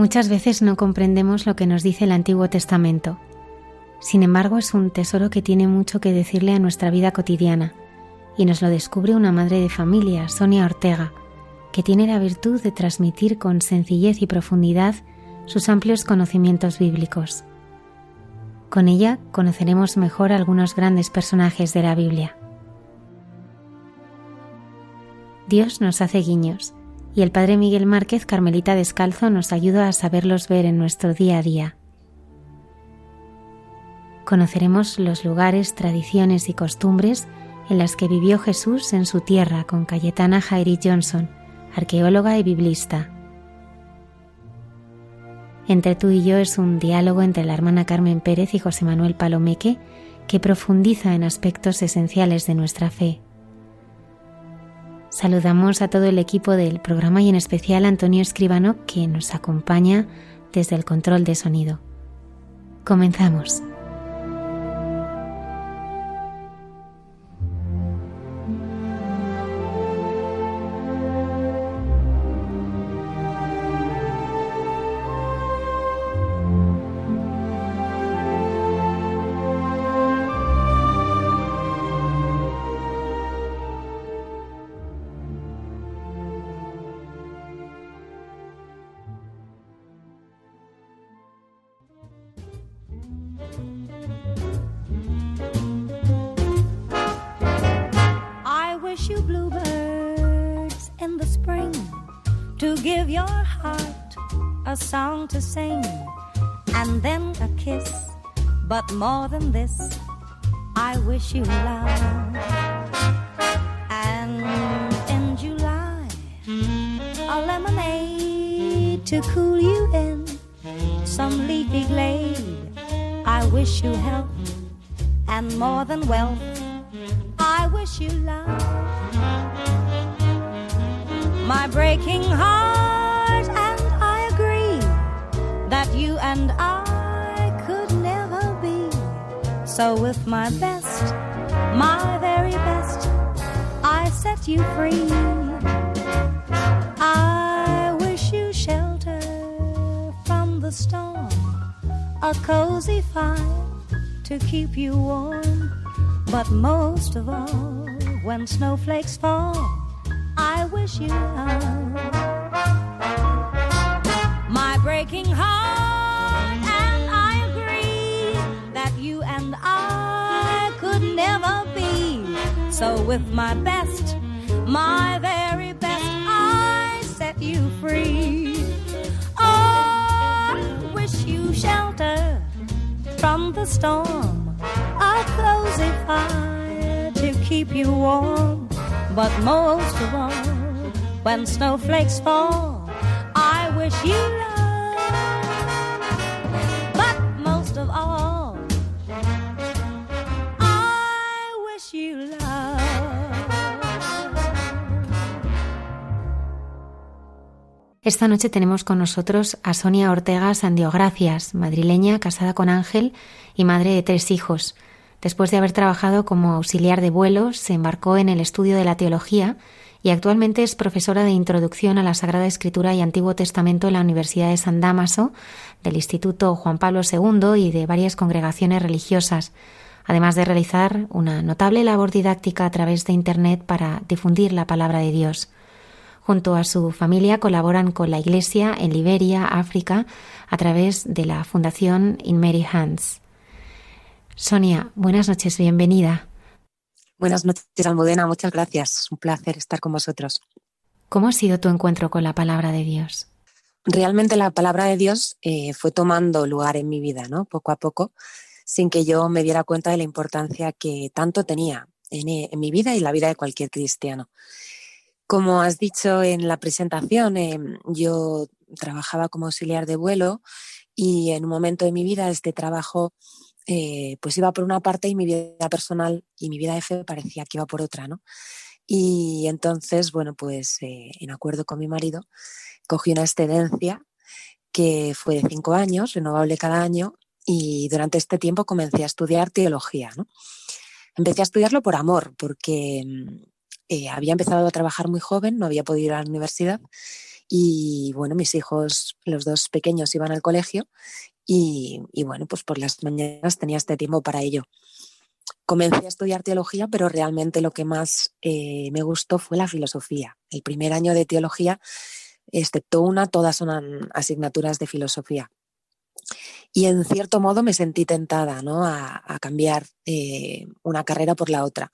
Muchas veces no comprendemos lo que nos dice el Antiguo Testamento. Sin embargo, es un tesoro que tiene mucho que decirle a nuestra vida cotidiana, y nos lo descubre una madre de familia, Sonia Ortega, que tiene la virtud de transmitir con sencillez y profundidad sus amplios conocimientos bíblicos. Con ella conoceremos mejor algunos grandes personajes de la Biblia. Dios nos hace guiños y el Padre Miguel Márquez Carmelita Descalzo nos ayuda a saberlos ver en nuestro día a día. Conoceremos los lugares, tradiciones y costumbres en las que vivió Jesús en su tierra con Cayetana Jairi Johnson, arqueóloga y biblista. Entre tú y yo es un diálogo entre la hermana Carmen Pérez y José Manuel Palomeque que profundiza en aspectos esenciales de nuestra fe. Saludamos a todo el equipo del programa y en especial a Antonio Escribano que nos acompaña desde el control de sonido. Comenzamos. More than this, I wish you love. And in July, a lemonade to cool you in some leafy glade. I wish you health and more than wealth. I wish you love. My breaking heart and I agree that you and I So, with my best, my very best, I set you free. I wish you shelter from the storm, a cozy fire to keep you warm. But most of all, when snowflakes fall, I wish you love. My breaking heart So, with my best, my very best, I set you free. Oh, I wish you shelter from the storm, a cozy fire to keep you warm. But most of all, when snowflakes fall, I wish you love. But most of all, Esta noche tenemos con nosotros a Sonia Ortega Sandiogracias, madrileña, casada con Ángel y madre de tres hijos. Después de haber trabajado como auxiliar de vuelos, se embarcó en el estudio de la teología y actualmente es profesora de Introducción a la Sagrada Escritura y Antiguo Testamento en la Universidad de San Damaso, del Instituto Juan Pablo II y de varias congregaciones religiosas, además de realizar una notable labor didáctica a través de Internet para difundir la palabra de Dios. Junto a su familia colaboran con la Iglesia en Liberia, África, a través de la Fundación In Mary Hands. Sonia, buenas noches, bienvenida. Buenas noches, Almudena, muchas gracias. Un placer estar con vosotros. ¿Cómo ha sido tu encuentro con la palabra de Dios? Realmente la palabra de Dios eh, fue tomando lugar en mi vida, ¿no? Poco a poco, sin que yo me diera cuenta de la importancia que tanto tenía en, en mi vida y la vida de cualquier cristiano. Como has dicho en la presentación, em, yo trabajaba como auxiliar de vuelo y en un momento de mi vida este trabajo eh, pues iba por una parte y mi vida personal y mi vida fe parecía que iba por otra, ¿no? Y entonces, bueno, pues eh, en acuerdo con mi marido, cogí una excedencia que fue de cinco años, renovable cada año, y durante este tiempo comencé a estudiar teología, ¿no? Empecé a estudiarlo por amor, porque mm, eh, había empezado a trabajar muy joven, no había podido ir a la universidad y bueno, mis hijos, los dos pequeños, iban al colegio y, bueno, pues por las mañanas tenía este tiempo para ello. Comencé a estudiar teología, pero realmente lo que más eh, me gustó fue la filosofía. El primer año de teología, excepto una, todas son asignaturas de filosofía. Y en cierto modo me sentí tentada ¿no? a, cambiar eh, una carrera por la otra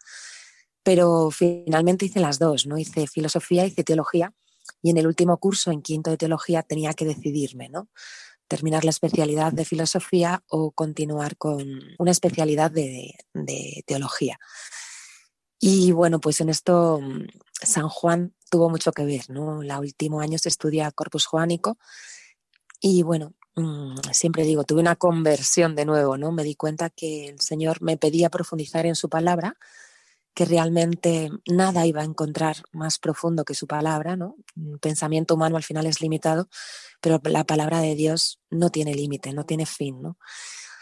pero finalmente hice las dos, ¿no? Hice filosofía, hice teología y en el último curso, en quinto de teología, tenía que decidirme, ¿no? Terminar la especialidad de filosofía o continuar con una especialidad de, teología. Y bueno, pues en esto mm, San Juan tuvo mucho que ver, ¿no? El último año se estudia Corpus Juánico y bueno, mm, siempre digo, tuve una conversión de nuevo, ¿no? Me di cuenta que el Señor me pedía profundizar en su palabra, que realmente nada iba a encontrar más profundo que su palabra, ¿no? Un pensamiento humano al final es limitado, pero la palabra de Dios no tiene límite, no tiene fin, ¿no?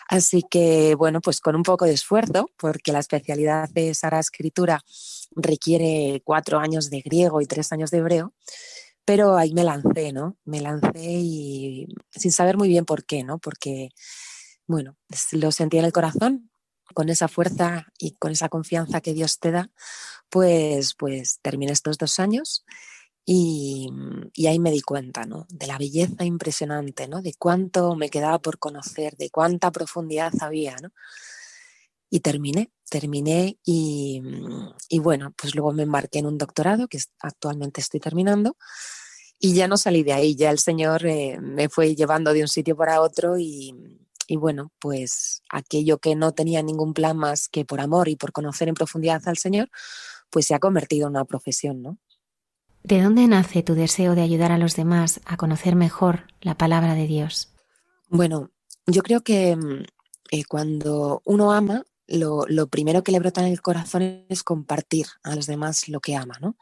Así que, bueno, pues con un poco de esfuerzo, porque la especialidad de Sara Escritura requiere cuatro años de griego y tres años de hebreo, pero ahí me lancé, ¿no? Me lancé y sin saber muy bien por qué, ¿no? Porque, bueno, lo sentí en el corazón, con esa fuerza y con esa confianza que Dios te da, pues, pues terminé estos dos años y, ahí me di cuenta ¿no? de la belleza impresionante, ¿no? de cuánto me quedaba por conocer, de cuánta profundidad había. ¿no? Y terminé, terminé y, y, bueno, pues luego me embarqué en un doctorado que actualmente estoy terminando y ya no salí de ahí, ya el Señor eh, me fue llevando de un sitio para otro y, y bueno, pues aquello que no tenía ningún plan más que por amor y por conocer en profundidad al Señor, pues se ha convertido en una profesión, ¿no? ¿De dónde nace tu deseo de ayudar a los demás a conocer mejor la palabra de Dios? Bueno, yo creo que mm, eh, cuando uno ama, lo, lo, primero que le brota en el corazón es compartir a los demás lo que ama, ¿no?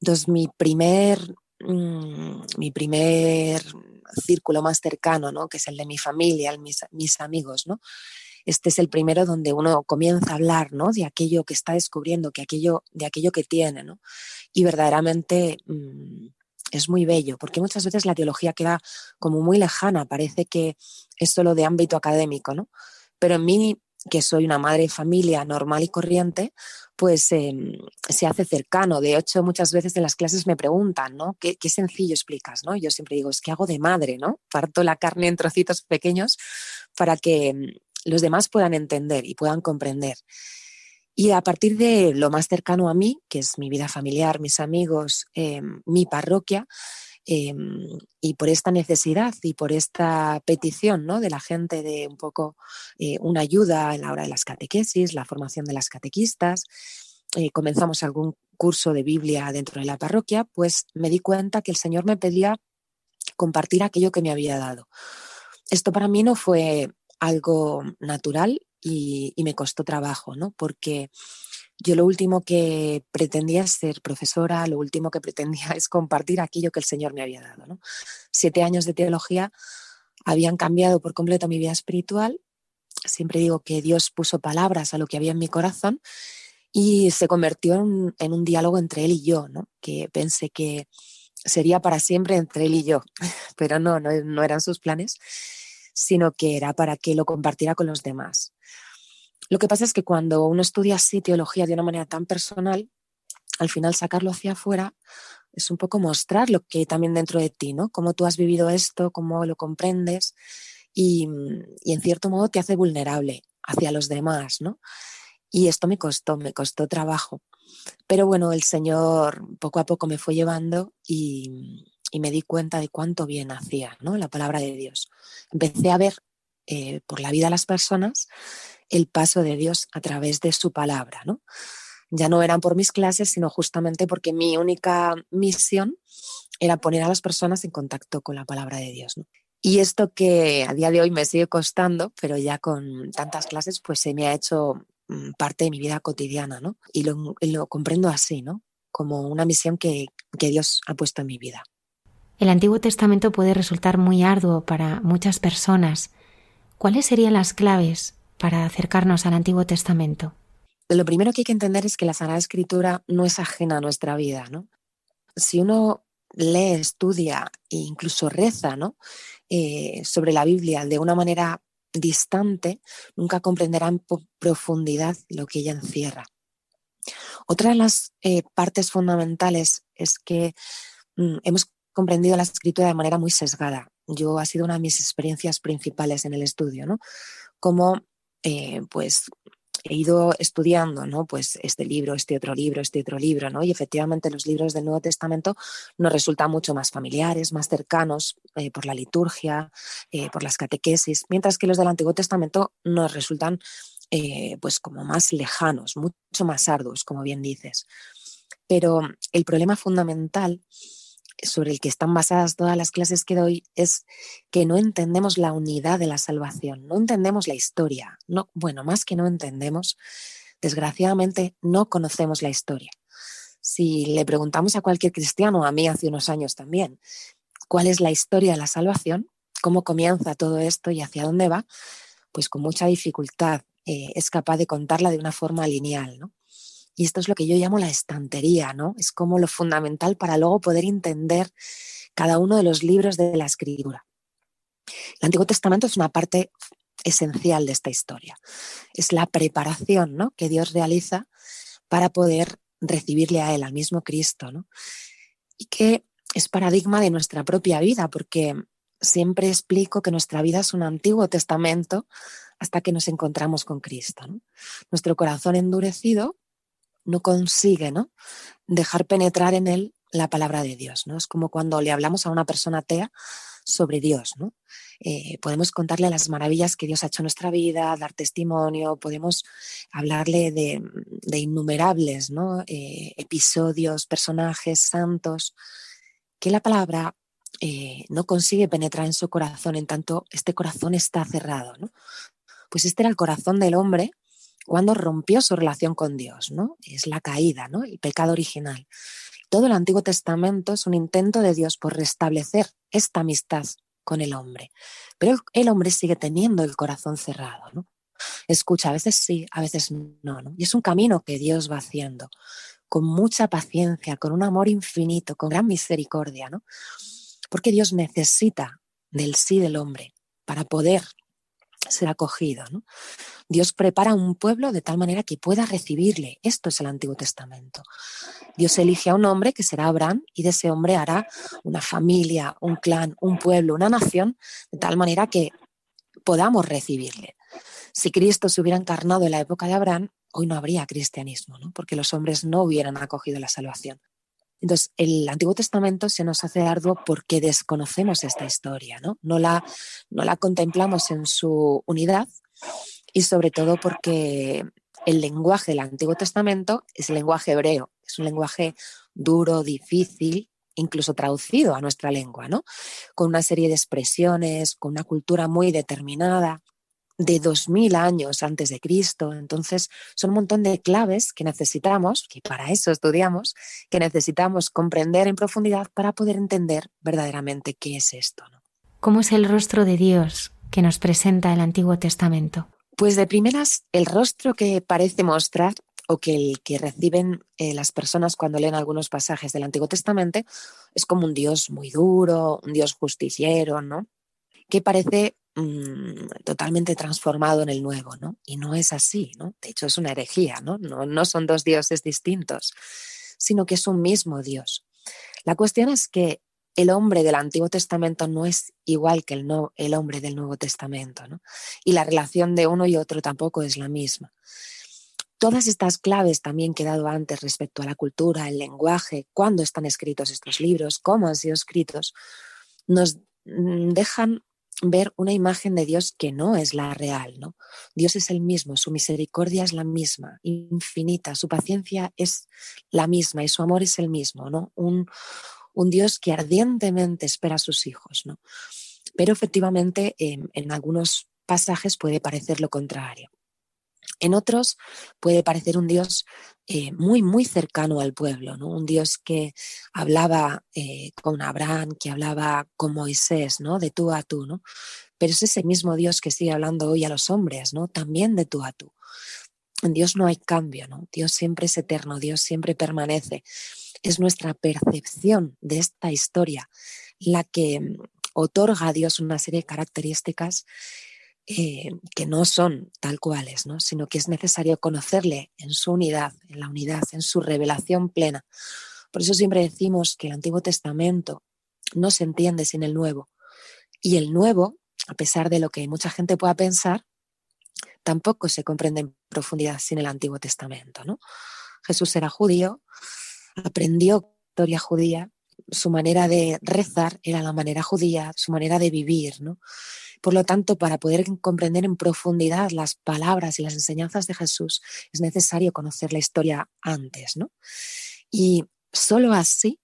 Entonces, mi primer, mm, mi primer círculo más cercano, ¿no? que es el de mi familia, mis, mis amigos. ¿no? Este es el primero donde uno comienza a hablar ¿no? de aquello que está descubriendo, que aquello, de aquello que tiene. ¿no? Y verdaderamente mm, es muy bello, porque muchas veces la teología queda como muy lejana, parece que es solo de ámbito académico, ¿no? Pero en mí que soy una madre de familia normal y corriente, pues em, se hace cercano. De hecho, muchas veces en las clases me preguntan, ¿no? ¿Qué, sencillo explicas, ¿no? Yo siempre digo, es que hago de madre, ¿no? Parto la carne en trocitos pequeños para que em, los demás puedan entender y puedan comprender. Y a partir de lo más cercano a mí, que es mi vida familiar, mis amigos, em, mi parroquia, Em, y por esta necesidad y por esta petición ¿no? de la gente de un poco eh, una ayuda en la hora de las catequesis, la formación de las catequistas, eh, comenzamos algún curso de Biblia dentro de la parroquia, pues me di cuenta que el Señor me pedía compartir aquello que me había dado. Esto para mí no fue algo natural y, y me costó trabajo, ¿no? Porque Yo lo último que pretendía ser profesora, lo último que pretendía es compartir aquello que el Señor me había dado. Siete años de teología habían cambiado por completo mi vida espiritual. Siempre digo que Dios puso palabras a lo que había en mi corazón y se convirtió en un, diálogo entre Él y yo, que pensé que sería para siempre entre Él y yo, pero no, no eran sus planes, sino que era para que lo compartiera con los demás. Lo que pasa es que cuando uno estudia así teología de una manera tan personal, al final sacarlo hacia afuera es un poco mostrar lo que también dentro de ti, ¿no? Cómo tú has vivido esto, cómo lo comprendes y, en cierto modo te hace vulnerable hacia los demás, ¿no? Y esto me costó, me costó trabajo. Pero bueno, el Señor poco a poco me fue llevando y, me di cuenta de cuánto bien hacía ¿no? la palabra de Dios. Empecé a ver eh, por la vida de las personas el paso de Dios a través de su palabra, ¿no? Ya no eran por mis clases, sino justamente porque mi única misión era poner a las personas en contacto con la palabra de Dios. Y esto que a día de hoy me sigue costando, pero ya con tantas clases, pues se me ha hecho mm, parte de mi vida cotidiana, ¿no? Y lo, lo comprendo así, ¿no? Como una misión que, que Dios ha puesto en mi vida. El Antiguo Testamento puede resultar muy arduo para muchas personas. ¿Cuáles serían las claves para acercarnos al Antiguo Testamento? Lo primero que hay que entender es que la Sagrada Escritura no es ajena a nuestra vida, ¿no? Si uno lee, estudia e incluso reza, ¿no? Eh, sobre la Biblia de una manera distante, nunca comprenderá en profundidad lo que ella encierra. Otra de las eh, partes fundamentales es que mm, hemos comprendido la escritura de manera muy sesgada. Yo ha sido una de mis experiencias principales en el estudio, ¿no? Como eh, pues he ido estudiando, ¿no? Pues este libro, este otro libro, este otro libro, ¿no? Y efectivamente los libros del Nuevo Testamento nos resultan mucho más familiares, más cercanos eh, por la liturgia, eh, por las catequesis, mientras que los del Antiguo Testamento nos resultan pues como más lejanos, mucho más arduos, como bien dices. Pero el problema fundamental sobre el que están basadas todas las clases que doy es que no entendemos la unidad de la salvación, no entendemos la historia. No, bueno, más que no entendemos, desgraciadamente no conocemos la historia. Si le preguntamos a cualquier cristiano, a mí hace unos años también, cuál es la historia de la salvación, cómo comienza todo esto y hacia dónde va, pues con mucha dificultad eh, es capaz de contarla de una forma lineal, ¿no? Y esto es lo que yo llamo la estantería, ¿no? Es como lo fundamental para luego poder entender cada uno de los libros de la escritura. El Antiguo Testamento es una parte esencial de esta historia. Es la preparación ¿no? que Dios realiza para poder recibirle a Él, al mismo Cristo, ¿no? Y que es paradigma de nuestra propia vida, porque siempre explico que nuestra vida es un Antiguo Testamento hasta que nos encontramos con Cristo. Nuestro corazón endurecido no consigue ¿no? dejar penetrar en él la palabra de Dios. ¿no? Es como cuando le hablamos a una persona atea sobre Dios. ¿no? Eh, podemos contarle las maravillas que Dios ha hecho en nuestra vida, dar testimonio, podemos hablarle de, innumerables ¿no? Eh, episodios, personajes santos, que la palabra eh, no consigue penetrar en su corazón, en tanto este corazón está cerrado. ¿no? Pues este era el corazón del hombre cuando rompió su relación con Dios, ¿no? Es la caída, ¿no? El pecado original. Todo el Antiguo Testamento es un intento de Dios por restablecer esta amistad con el hombre. Pero el hombre sigue teniendo el corazón cerrado, ¿no? Escucha, a veces sí, a veces no, ¿no? Y es un camino que Dios va haciendo con mucha paciencia, con un amor infinito, con gran misericordia, ¿no? Porque Dios necesita del sí del hombre para poder ser acogido. ¿no? Dios prepara un pueblo de tal manera que pueda recibirle. Esto es el Antiguo Testamento. Dios elige a un hombre que será Abraham y de ese hombre hará una familia, un clan, un pueblo, una nación, de tal manera que podamos recibirle. Si Cristo se hubiera encarnado en la época de Abraham, hoy no habría cristianismo, ¿no? porque los hombres no hubieran acogido la salvación. Entonces, el Antiguo Testamento se nos hace arduo porque desconocemos esta historia, ¿no? No la, no la contemplamos en su unidad y sobre todo porque el lenguaje del Antiguo Testamento es el lenguaje hebreo, es un lenguaje duro, difícil, incluso traducido a nuestra lengua, ¿no? Con una serie de expresiones, con una cultura muy determinada. De 2000 años antes de Cristo. Entonces, son un montón de claves que necesitamos, que para eso estudiamos, que necesitamos comprender en profundidad para poder entender verdaderamente qué es esto. ¿Cómo es el rostro de Dios que nos presenta el Antiguo Testamento? Pues de primeras, el rostro que parece mostrar o que el que reciben eh, las personas cuando leen algunos pasajes del Antiguo Testamento es como un Dios muy duro, un Dios justiciero, ¿no? Que parece mm, totalmente transformado en el nuevo, ¿no? Y no es así, ¿no? De hecho, es una herejía, ¿no? No, son dos dioses distintos, sino que es un mismo Dios. La cuestión es que el hombre del Antiguo Testamento no es igual que el, no, el hombre del Nuevo Testamento, ¿no? Y la relación de uno y otro tampoco es la misma. Todas estas claves también que he dado antes respecto a la cultura, el lenguaje, cuándo están escritos estos libros, cómo han sido escritos, nos mm, dejan ver una imagen de Dios que no es la real, ¿no? Dios es el mismo, su misericordia es la misma, infinita, su paciencia es la misma y su amor es el mismo, ¿no? Un, Dios que ardientemente espera a sus hijos, ¿no? Pero efectivamente en, en algunos pasajes puede parecer lo contrario. En otros puede parecer un Dios eh, muy, muy cercano al pueblo, ¿no? un Dios que hablaba eh, con Abraham, que hablaba con Moisés, ¿no? de tú a tú, ¿no? pero es ese mismo Dios que sigue hablando hoy a los hombres, ¿no? también de tú a tú. En Dios no hay cambio, ¿no? Dios siempre es eterno, Dios siempre permanece. Es nuestra percepción de esta historia la que mm, otorga a Dios una serie de características eh, que no son tal cuales, ¿no? sino que es necesario conocerle en su unidad, en la unidad, en su revelación plena. Por eso siempre decimos que el Antiguo Testamento no se entiende sin el Nuevo. Y el Nuevo, a pesar de lo que mucha gente pueda pensar, tampoco se comprende en profundidad sin el Antiguo Testamento. ¿no? Jesús era judío, aprendió historia judía, su manera de rezar era la manera judía, su manera de vivir, ¿no? Por lo tanto, para poder comprender en profundidad las palabras y las enseñanzas de Jesús, es necesario conocer la historia antes, ¿no? Y solo así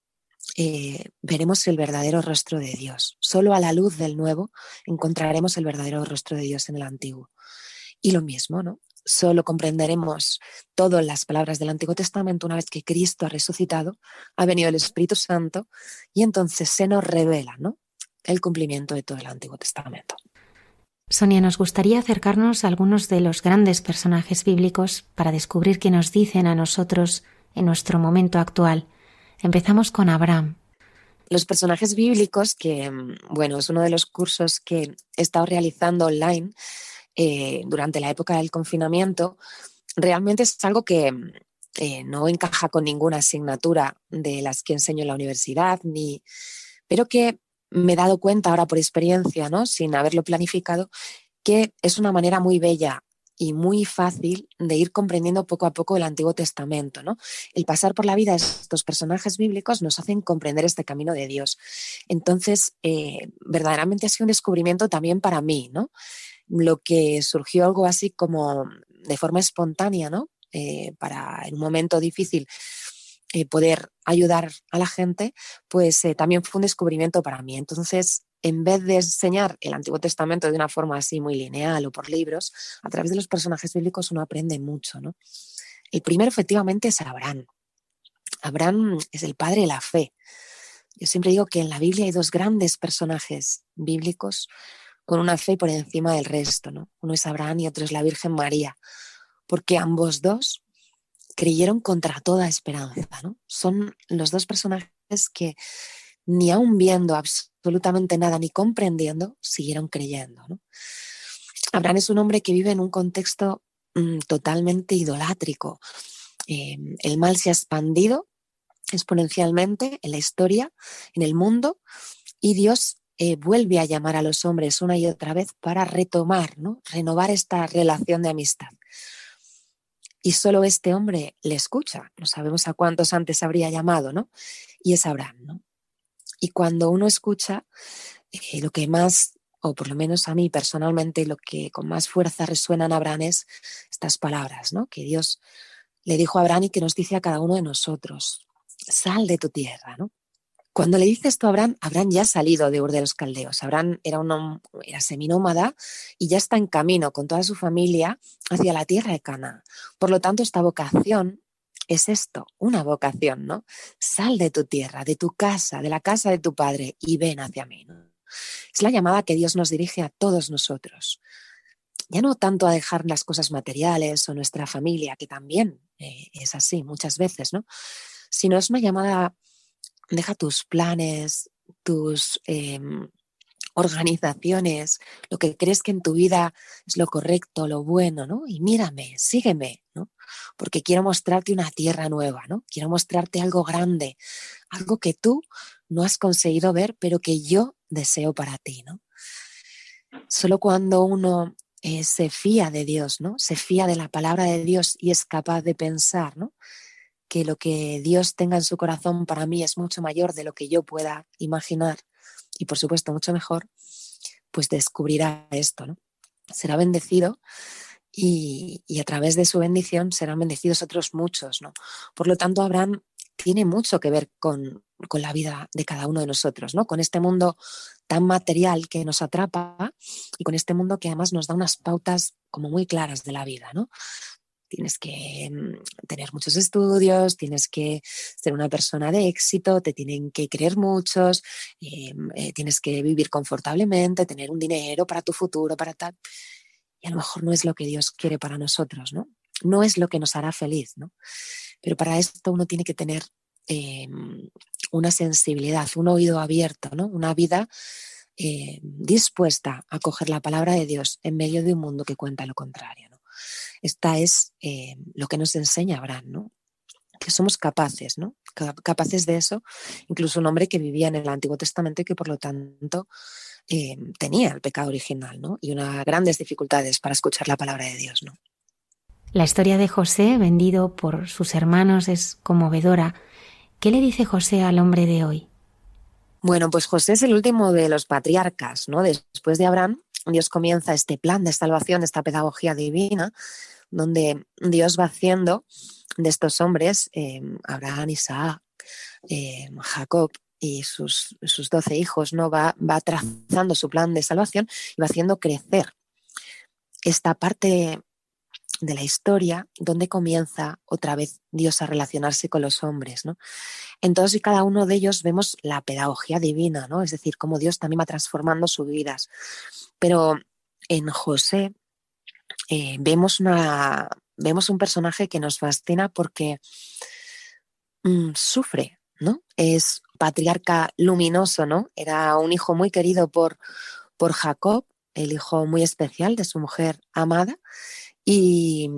eh, veremos el verdadero rostro de Dios. Solo a la luz del nuevo encontraremos el verdadero rostro de Dios en el antiguo. Y lo mismo, ¿no? Solo comprenderemos todas las palabras del Antiguo Testamento una vez que Cristo ha resucitado, ha venido el Espíritu Santo y entonces se nos revela, ¿no? el cumplimiento de todo el Antiguo Testamento. Sonia, nos gustaría acercarnos a algunos de los grandes personajes bíblicos para descubrir qué nos dicen a nosotros en nuestro momento actual. Empezamos con Abraham. Los personajes bíblicos, que bueno, es uno de los cursos que he estado realizando online eh, durante la época del confinamiento, realmente es algo que eh, no encaja con ninguna asignatura de las que enseño en la universidad, ni, pero que me he dado cuenta ahora por experiencia, ¿no? sin haberlo planificado, que es una manera muy bella y muy fácil de ir comprendiendo poco a poco el Antiguo Testamento. ¿no? El pasar por la vida de estos personajes bíblicos nos hacen comprender este camino de Dios. Entonces, eh, verdaderamente ha sido un descubrimiento también para mí, ¿no? Lo que surgió algo así como de forma espontánea, ¿no? Eh, para en un momento difícil eh, poder ayudar a la gente, pues eh, también fue un descubrimiento para mí. Entonces, en vez de enseñar el Antiguo Testamento de una forma así muy lineal o por libros, a través de los personajes bíblicos uno aprende mucho. ¿no? El primero efectivamente es Abraham. Abraham es el padre de la fe. Yo siempre digo que en la Biblia hay dos grandes personajes bíblicos con una fe por encima del resto. ¿no? Uno es Abraham y otro es la Virgen María, porque ambos dos creyeron contra toda esperanza. ¿no? Son los dos personajes que ni aun viendo absolutamente nada ni comprendiendo, siguieron creyendo. Abraham es un hombre que vive en un contexto mm, totalmente idolátrico. Em, el mal se ha expandido exponencialmente en la historia, en el mundo, y Dios eh, vuelve a llamar a los hombres una y otra vez para retomar, ¿no? renovar esta relación de amistad y solo este hombre le escucha. No sabemos a cuántos antes habría llamado, ¿no? Y es Abraham, ¿no? Y cuando uno escucha, eh, lo que más, o por lo menos a mí personalmente, lo que con más fuerza resuena en Abraham es estas palabras, ¿no? Que Dios le dijo a Abraham y que nos dice a cada uno de nosotros, sal de tu tierra, ¿no? Cuando le dice esto a Abraham, Abraham ya ha salido de Ur de los Caldeos. Abraham era, un, era seminómada y ya está en camino con toda su familia hacia la tierra de Cana. Por lo tanto, esta vocación es esto, una vocación, ¿no? Sal de tu tierra, de tu casa, de la casa de tu padre y ven hacia mí. Es la llamada que Dios nos dirige a todos nosotros. Ya no tanto a dejar las cosas materiales o nuestra familia, que también eh, es así muchas veces, ¿no? Sino es una llamada, deja tus planes, tus em, organizaciones, lo que crees que en tu vida es lo correcto, lo bueno, ¿no? Y mírame, sígueme, ¿no? Porque quiero mostrarte una tierra nueva, ¿no? Quiero mostrarte algo grande, algo que tú no has conseguido ver, pero que yo deseo para ti, ¿no? Solo cuando uno eh, se fía de Dios, ¿no? Se fía de la palabra de Dios y es capaz de pensar, ¿no? Que lo que Dios tenga en su corazón para mí es mucho mayor de lo que yo pueda imaginar y por supuesto mucho mejor, pues descubrirá esto, ¿no? Será bendecido y, a través de su bendición serán bendecidos otros muchos, ¿no? Por lo tanto, Abraham tiene mucho que ver con, con, la vida de cada uno de nosotros, ¿no? Con este mundo tan material que nos atrapa y con este mundo que además nos da unas pautas como muy claras de la vida, ¿no? Tienes que mm, tener muchos estudios, tienes que ser una persona de éxito, te tienen que creer muchos, eh, eh, tienes que vivir confortablemente, tener un dinero para tu futuro, para tal. Y a lo mejor no es lo que Dios quiere para nosotros, ¿no? No es lo que nos hará feliz, ¿no? Pero para esto uno tiene que tener eh, una sensibilidad, un oído abierto, ¿no? Una vida dispuesta a coger la palabra de Dios en medio de un mundo que cuenta lo contrario. Esta es eh, lo que nos enseña Abraham, ¿no? que somos capaces, ¿no? Capaces de eso, incluso un hombre que vivía en el Antiguo Testamento y que por lo tanto eh, tenía el pecado original, ¿no? Y unas grandes dificultades para escuchar la palabra de Dios, ¿no? La historia de José, vendido por sus hermanos, es conmovedora. ¿Qué le dice José al hombre de hoy? Bueno, pues José es el último de los patriarcas, ¿no? Después de Abraham, Dios comienza este plan de salvación, esta pedagogía divina, donde Dios va haciendo de estos hombres, eh, Abraham, Isaac, eh, Jacob y sus, sus doce hijos, ¿no? Va, va trazando su plan de salvación y va haciendo crecer esta parte de la historia donde comienza otra vez Dios a relacionarse con los hombres. ¿no? En todos y cada uno de ellos vemos la pedagogía divina, ¿no? es decir, cómo Dios también va transformando sus vidas. Pero en José eh, vemos, una, vemos un personaje que nos fascina porque mm, sufre, ¿no? Es patriarca luminoso, ¿no? Era un hijo muy querido por, por Jacob, el hijo muy especial de su mujer amada, y,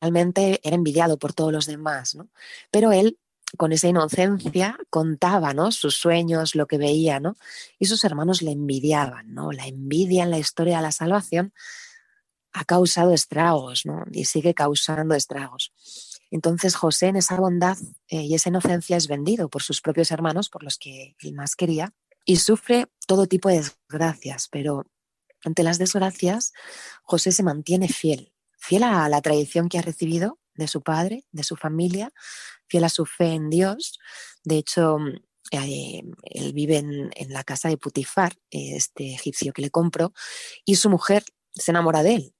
realmente era envidiado por todos los demás, ¿no? Pero él con esa inocencia contaba ¿no? sus sueños, lo que veía, ¿no? y sus hermanos le envidiaban. ¿no? La envidia en la historia de la salvación ha causado estragos, ¿no? Y sigue causando estragos. Entonces José en esa bondad eh, y esa inocencia es vendido por sus propios hermanos, por los que él más quería, y sufre todo tipo de desgracias, pero ante las desgracias José se mantiene fiel, fiel a la tradición que ha recibido de su padre, de su familia, fiel a su fe en Dios. De hecho, eh, él vive en, la casa de Putifar, este egipcio que le compró, y su mujer se enamora de él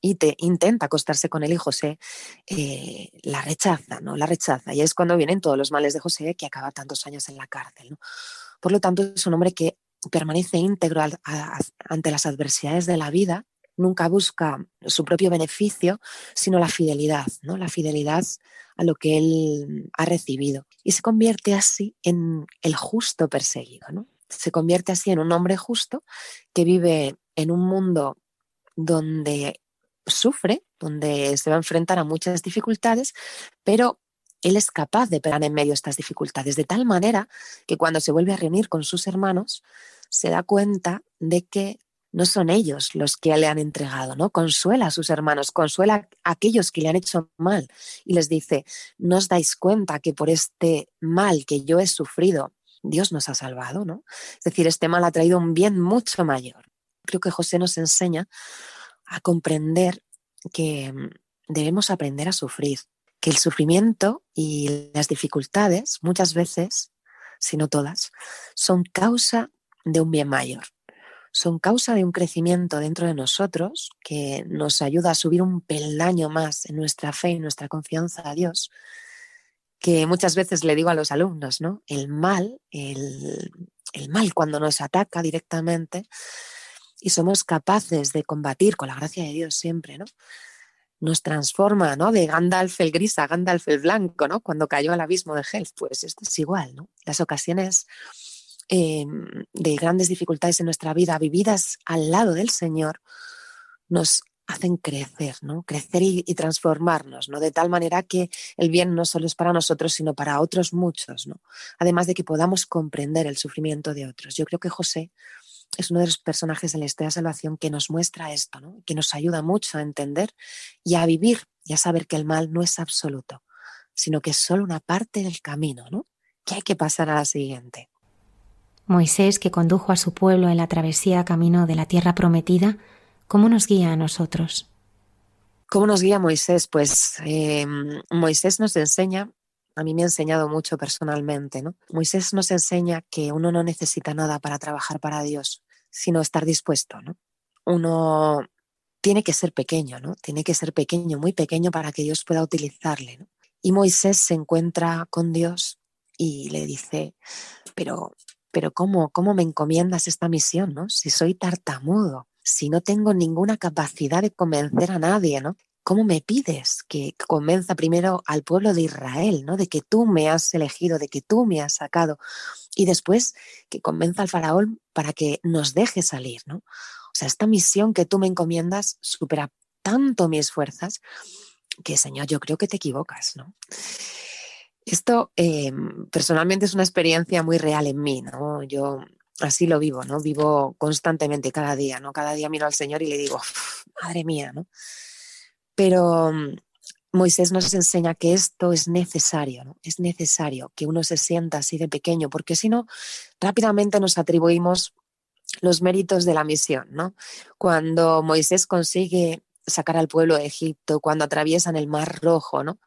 y te intenta acostarse con él y José eh, la rechaza, ¿no? La rechaza. Y es cuando vienen todos los males de José que acaba tantos años en la cárcel. Por lo tanto, es un hombre que permanece íntegro ante las adversidades de la vida, nunca busca su propio beneficio, sino la fidelidad, ¿no? La fidelidad a lo que él ha recibido. Y se convierte así en el justo perseguido, ¿no? Se convierte así en un hombre justo que vive en un mundo donde sufre, donde se va a enfrentar a muchas dificultades, pero él es capaz de pegar en medio estas dificultades, de tal manera que cuando se vuelve a reunir con sus hermanos, se da cuenta de que no son ellos los que le han entregado, ¿no? Consuela a sus hermanos, consuela a aquellos que le han hecho mal y les dice, no os dais cuenta que por este mal que yo he sufrido, Dios nos ha salvado, ¿no? Es decir, este mal ha traído un bien mucho mayor. Creo que José nos enseña a comprender que mm, debemos aprender a sufrir, que el sufrimiento y las dificultades muchas veces sino todas, son causa de un bien mayor. Son causa de un crecimiento dentro de nosotros que nos ayuda a subir un peldaño más en nuestra fe y nuestra confianza a Dios, que muchas veces le digo a los alumnos, ¿no? El mal, el, el mal cuando nos ataca directamente y somos capaces de combatir con la gracia de Dios siempre, ¿no? Nos transforma, ¿no? De Gandalf el gris a Gandalf el blanco, ¿no? Cuando cayó al abismo de Helf, pues esto es igual, ¿no? Las ocasiones em, de grandes dificultades en nuestra vida vividas al lado del Señor nos hacen crecer, ¿no? Crecer y, transformarnos, ¿no? De tal manera que el bien no solo es para nosotros, sino para otros muchos, ¿no? Además de que podamos comprender el sufrimiento de otros. Yo creo que José es uno de los personajes de la historia de salvación que nos muestra esto, ¿no? Que nos ayuda mucho a entender y a vivir y a saber que el mal no es absoluto, sino que es solo una parte del camino, ¿no? Que hay que pasar a la siguiente. Moisés, que condujo a su pueblo en la travesía camino de la tierra prometida, ¿Cómo nos guía a nosotros? ¿Cómo nos guía Moisés? Pues eh, Moisés nos enseña, a mí me ha enseñado mucho personalmente, ¿no? Moisés nos enseña que uno no necesita nada para trabajar para Dios, sino estar dispuesto, ¿no? Uno tiene que ser pequeño, ¿no? Tiene que ser pequeño, muy pequeño para que Dios pueda utilizarle. Y Moisés se encuentra con Dios y le dice, pero, pero ¿cómo, cómo me encomiendas esta misión, ¿no? Si soy tartamudo, si no tengo ninguna capacidad de convencer a nadie, ¿no? ¿Cómo me pides que convenza primero al pueblo de Israel, ¿no? De que tú me has elegido, de que tú me has sacado y después que convenza al faraón para que nos deje salir, ¿no? O sea, esta misión que tú me encomiendas supera tanto mis fuerzas que, Señor, yo creo que te equivocas, ¿no? Esto em, personalmente es una experiencia muy real en mí, ¿no? Yo así lo vivo, ¿no? Vivo constantemente cada día, ¿no? Cada día miro al Señor y le digo, madre mía, ¿no? Pero mm, Moisés nos enseña que esto es necesario, ¿no? Es necesario que uno se sienta así de pequeño, porque si no, rápidamente nos atribuimos los méritos de la misión, ¿no? Cuando Moisés consigue sacar al pueblo de Egipto, cuando atraviesan el Mar Rojo, ¿no?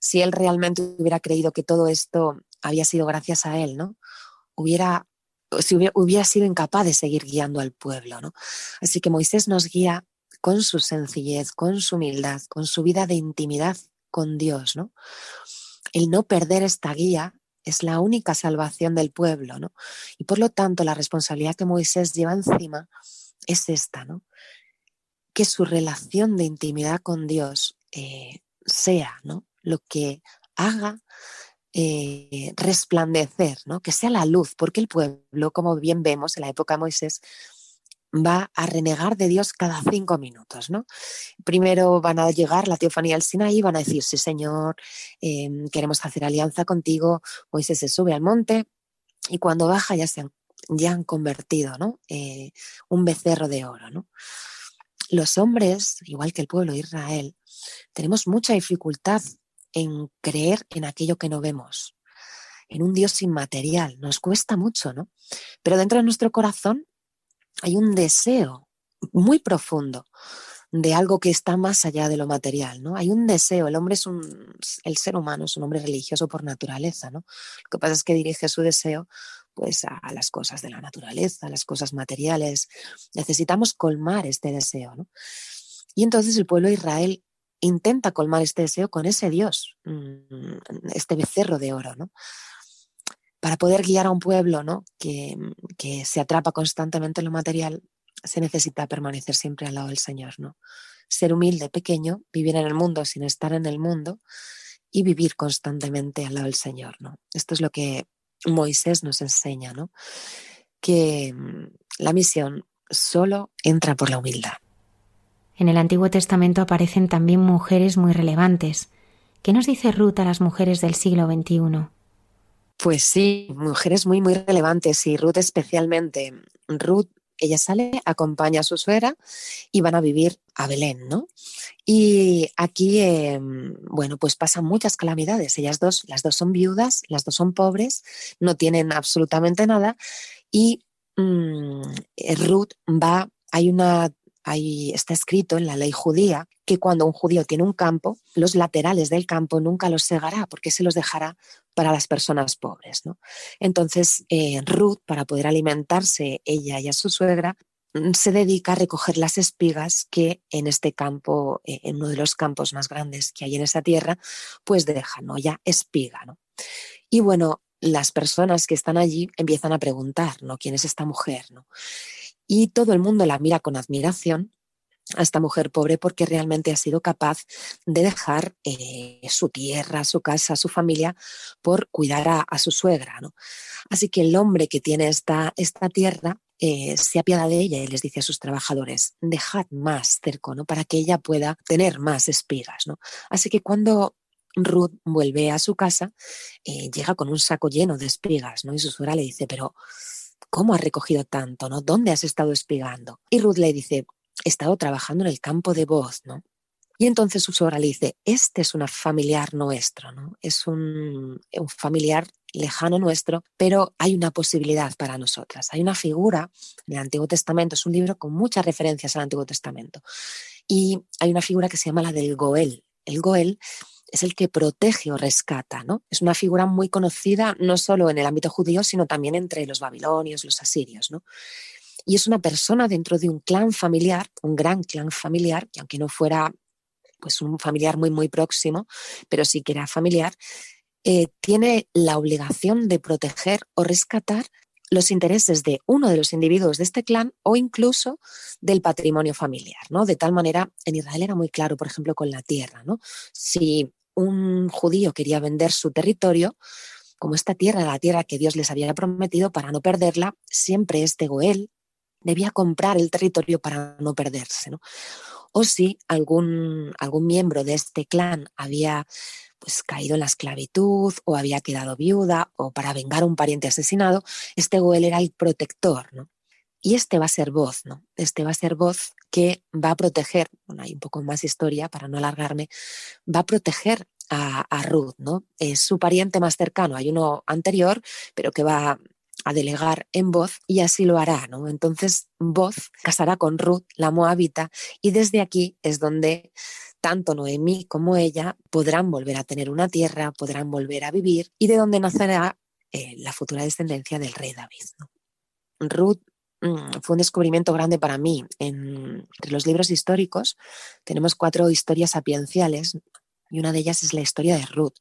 Si él realmente hubiera creído que todo esto había sido gracias a él, ¿no? Hubiera si hubiera, sido incapaz de seguir guiando al pueblo. ¿no? Así que Moisés nos guía con su sencillez, con su humildad, con su vida de intimidad con Dios. ¿no? El no perder esta guía es la única salvación del pueblo. ¿no? Y por lo tanto, la responsabilidad que Moisés lleva encima es esta, ¿no? que su relación de intimidad con Dios eh, sea ¿no? Lo que haga eh, resplandecer, ¿no? que sea la luz, porque el pueblo, como bien vemos en la época de Moisés, va a renegar de Dios cada cinco minutos, ¿no? Primero van a llegar la teofanía al Sinaí van a decir, sí Señor, em, queremos hacer alianza contigo. Moisés se sube al monte y cuando baja ya se han, ya han convertido, ¿no? Eh, un becerro de oro. Los hombres, igual que el pueblo de Israel, tenemos mucha dificultad en creer en aquello que no vemos, en un Dios inmaterial. Nos cuesta mucho, ¿no? Pero dentro de nuestro corazón hay un deseo muy profundo de algo que está más allá de lo material, ¿no? Hay un deseo, el hombre es un, el ser humano es un hombre religioso por naturaleza, ¿no? Lo que pasa es que dirige su deseo pues a, las cosas de la naturaleza, a las cosas materiales. Necesitamos colmar este deseo, ¿no? Y entonces el pueblo de Israel intenta colmar este deseo con ese Dios, mm, este becerro de oro, ¿no? Para poder guiar a un pueblo ¿no? que, que se atrapa constantemente en lo material, se necesita permanecer siempre al lado del Señor, ¿no? Ser humilde, pequeño, vivir en el mundo sin estar en el mundo y vivir constantemente al lado del Señor, ¿no? Esto es lo que Moisés nos enseña, ¿no? Que mm, la misión solo entra por la humildad. En el Antiguo Testamento aparecen también mujeres muy relevantes. ¿Qué nos dice Ruth a las mujeres del siglo XXI? Pues sí, mujeres muy, muy relevantes y Ruth especialmente. Ruth, ella sale, acompaña a su suegra y van a vivir a Belén, ¿no? Y aquí, em, bueno, pues pasan muchas calamidades. Ellas dos, las dos son viudas, las dos son pobres, no tienen absolutamente nada y mm, Ruth va, hay una Ahí está escrito en la ley judía que cuando un judío tiene un campo, los laterales del campo nunca los segará porque se los dejará para las personas pobres. ¿no? Entonces, eh, Ruth, para poder alimentarse ella y a su suegra, mm, se dedica a recoger las espigas que en este campo, eh, en uno de los campos más grandes que hay en esa tierra, pues deja, ¿no? Ya espiga, ¿no? Y bueno, las personas que están allí empiezan a preguntar, ¿no? ¿Quién es esta mujer? ¿no? Y todo el mundo la mira con admiración a esta mujer pobre porque realmente ha sido capaz de dejar eh, su tierra, su casa, su familia por cuidar a, su suegra. ¿no? Así que el hombre que tiene esta, esta tierra eh, se apiada de ella y les dice a sus trabajadores, dejad más cerco, ¿no? Para que ella pueda tener más espigas, ¿no? Así que cuando Ruth vuelve a su casa, eh, llega con un saco lleno de espigas, ¿no? Y su suegra le dice, pero ¿cómo has recogido tanto, no? ¿Dónde has estado espigando? Y Ruth le dice, he estado trabajando en el campo de voz, ¿no? Y entonces su suegra le dice, este es un familiar nuestro, ¿no? Es un, un, familiar lejano nuestro, pero hay una posibilidad para nosotras. Hay una figura en el Antiguo Testamento, es un libro con muchas referencias al Antiguo Testamento, y hay una figura que se llama la del Goel. El Goel es el que protege o rescata, ¿no? Es una figura muy conocida no solo en el ámbito judío, sino también entre los babilonios, los asirios, ¿no? Y es una persona dentro de un clan familiar, un gran clan familiar, que aunque no fuera pues un familiar muy, muy próximo, pero sí que era familiar, eh, tiene la obligación de proteger o rescatar los intereses de uno de los individuos de este clan o incluso del patrimonio familiar, ¿no? De tal manera, en Israel era muy claro, por ejemplo, con la tierra, ¿no? Si un judío quería vender su territorio, como esta tierra la tierra que Dios les había prometido, para no perderla, siempre este Goel debía comprar el territorio para no perderse. O si algún, algún miembro de este clan había pues caído en la esclavitud o había quedado viuda o para vengar a un pariente asesinado, este Goel era el protector, ¿no? Y este va a ser voz, ¿no? Este va a ser voz que va a proteger, bueno, hay un poco más historia para no alargarme, va a proteger a, Ruth, ¿no? Es su pariente más cercano, hay uno anterior, pero que va a delegar en voz y así lo hará, ¿no? Entonces, voz casará con Ruth, la moabita, y desde aquí es donde tanto Noemí como ella podrán volver a tener una tierra, podrán volver a vivir y de donde nacerá eh, la futura descendencia del rey David. ¿no? Ruth fue un descubrimiento grande para mí. entre los libros históricos tenemos cuatro historias sapienciales y una de ellas es la historia de Ruth.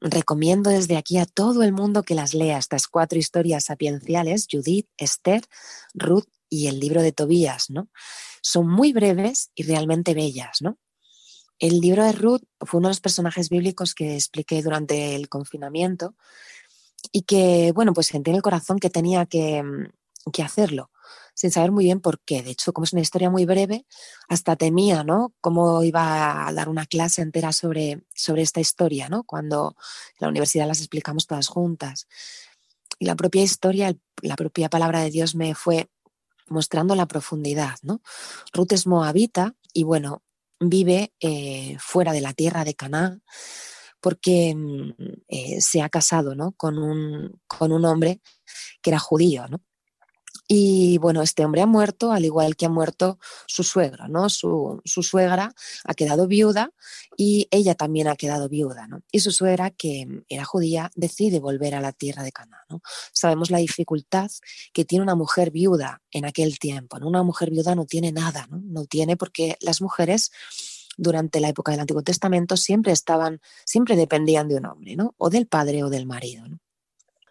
Recomiendo desde aquí a todo el mundo que las lea, estas cuatro historias sapienciales, Judith, Esther, Ruth y el libro de Tobías, ¿no? Son muy breves y realmente bellas, ¿no? El libro de Ruth fue uno de los personajes bíblicos que expliqué durante el confinamiento y que, bueno, pues sentí en el corazón que tenía que, mm, que hacerlo, sin saber muy bien por qué. De hecho, como es una historia muy breve, hasta temía, ¿no? Cómo iba a dar una clase entera sobre, sobre esta historia, ¿no? Cuando en la universidad las explicamos todas juntas. Y la propia historia, la propia palabra de Dios me fue mostrando la profundidad, ¿no? Ruth es moabita y bueno, vive eh, fuera de la tierra de Canaán porque mm, eh, se ha casado ¿no? con, un, con un hombre que era judío, ¿no? Y bueno, este hombre ha muerto, al igual que ha muerto su suegra, ¿no? Su, suegra ha quedado viuda y ella también ha quedado viuda, ¿no? Y su suegra, que era judía, decide volver a la tierra de Canaán, ¿no? Sabemos la dificultad que tiene una mujer viuda en aquel tiempo, ¿no? Una mujer viuda no tiene nada, ¿no? No tiene porque las mujeres durante la época del Antiguo Testamento siempre estaban, siempre dependían de un hombre, ¿no? O del padre o del marido, ¿no?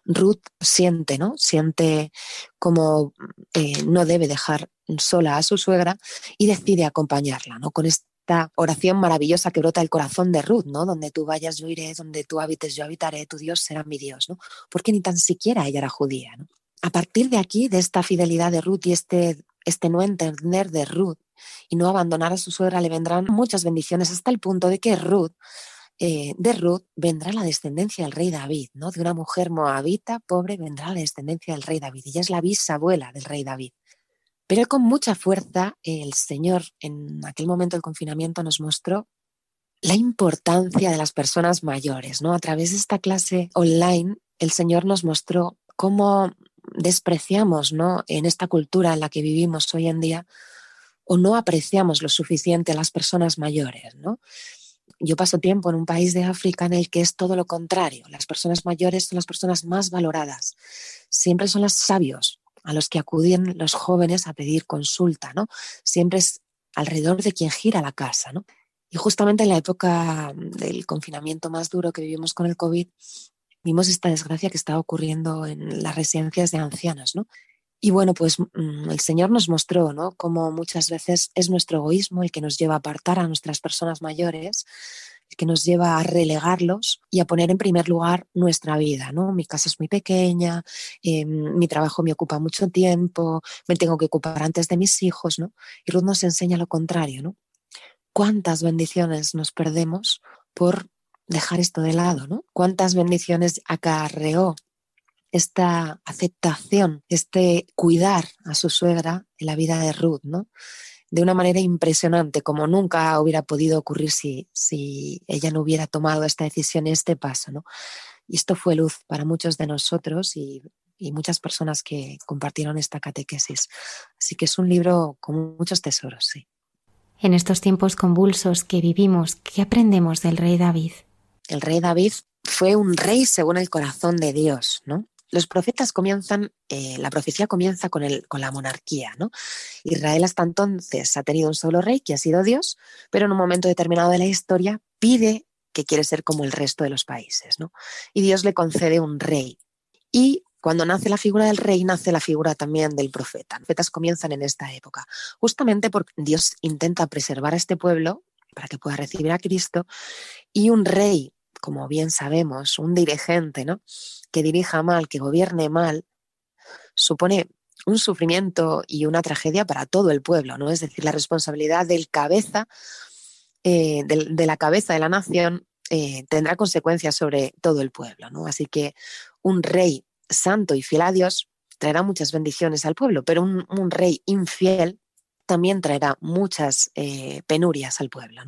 Ruth siente, ¿no? Siente como eh, no debe dejar sola a su suegra y decide acompañarla, ¿no? Con esta oración maravillosa que brota el corazón de Ruth, ¿no? Donde tú vayas, yo iré, donde tú habites, yo habitaré, tu Dios será mi Dios, ¿no? Porque ni tan siquiera ella era judía, ¿no? A partir de aquí, de esta fidelidad de Ruth y este, este no entender de Ruth y no abandonar a su suegra, le vendrán muchas bendiciones hasta el punto de que Ruth eh, de Ruth vendrá la descendencia del rey David, ¿no? De una mujer moabita pobre vendrá la descendencia del rey David. Ella es la bisabuela del rey David. Pero con mucha fuerza el Señor en aquel momento del confinamiento nos mostró la importancia de las personas mayores, ¿no? A través de esta clase online, el Señor nos mostró cómo despreciamos, ¿no? En esta cultura en la que vivimos hoy en día, o no apreciamos lo suficiente a las personas mayores, ¿no? Yo paso tiempo en un país de África en el que es todo lo contrario. Las personas mayores son las personas más valoradas. Siempre son los sabios a los que acuden los jóvenes a pedir consulta, ¿no? Siempre es alrededor de quien gira la casa, ¿no? Y justamente en la época del confinamiento más duro que vivimos con el COVID, vimos esta desgracia que estaba ocurriendo en las residencias de ancianos, ¿no? Y bueno, pues mm, el Señor nos mostró, ¿no? Cómo muchas veces es nuestro egoísmo el que nos lleva a apartar a nuestras personas mayores, el que nos lleva a relegarlos y a poner en primer lugar nuestra vida, ¿no? Mi casa es muy pequeña, eh, mi trabajo me ocupa mucho tiempo, me tengo que ocupar antes de mis hijos, ¿no? Y Ruth nos enseña lo contrario, ¿no? cuántas bendiciones nos perdemos por dejar esto de lado, ¿no? Cuántas bendiciones acarreó esta aceptación, este cuidar a su suegra en la vida de Ruth, ¿no? De una manera impresionante, como nunca hubiera podido ocurrir si, si ella no hubiera tomado esta decisión y este paso, ¿no? Y esto fue luz para muchos de nosotros y, y muchas personas que compartieron esta catequesis. Así que es un libro con muchos tesoros, sí. En estos tiempos convulsos que vivimos, ¿qué aprendemos del rey David? El rey David fue un rey según el corazón de Dios, ¿no? Los profetas comienzan, eh, la profecía comienza con, el, con la monarquía, ¿no? Israel hasta entonces ha tenido un solo rey que ha sido Dios, pero en un momento determinado de la historia pide que quiere ser como el resto de los países, ¿no? Y Dios le concede un rey. Y cuando nace la figura del rey, nace la figura también del profeta. Los profetas comienzan en esta época, justamente porque Dios intenta preservar a este pueblo para que pueda recibir a Cristo y un rey, como bien sabemos, un dirigente, ¿no? Que dirija mal, que gobierne mal, supone un sufrimiento y una tragedia para todo el pueblo, ¿no? Es decir, la responsabilidad del cabeza, eh, de, la cabeza de la nación eh, tendrá consecuencias sobre todo el pueblo, ¿no? Así que un rey santo y fiel a Dios traerá muchas bendiciones al pueblo, pero un, rey infiel también traerá muchas eh, penurias al pueblo.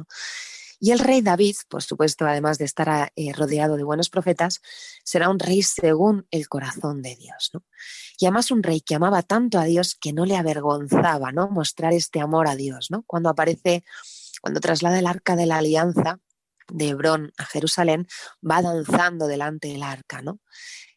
Y el rey David, por supuesto, además de estar eh, rodeado de buenos profetas, será un rey según el corazón de Dios. Y además un rey que amaba tanto a Dios que no le avergonzaba ¿no? mostrar este amor a Dios. ¿no? Cuando aparece, cuando traslada el arca de la alianza de Hebrón a Jerusalén, va danzando delante del arca. ¿no?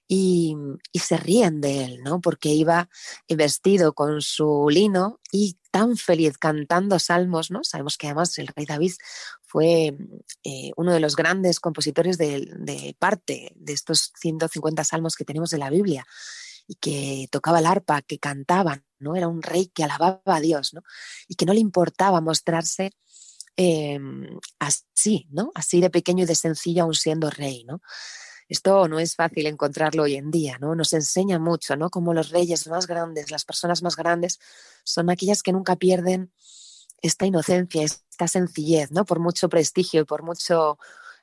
y, se ríen de él, ¿no? Porque iba vestido con su lino y tan feliz cantando salmos, ¿no? Sabemos que además el rey David fue eh, uno de los grandes compositores de, parte de estos 150 salmos que tenemos de la Biblia y que tocaba el arpa, que cantaban, ¿no? Era un rey que alababa a Dios, ¿no? Y que no le importaba mostrarse em, así, ¿no? Así de pequeño y de sencillo aún siendo rey, ¿no? Esto no es fácil encontrarlo hoy en día, ¿no? Nos enseña mucho, ¿no? Como los reyes más grandes, las personas más grandes, son aquellas que nunca pierden esta inocencia, esta sencillez, ¿no? Por mucho prestigio y por mucho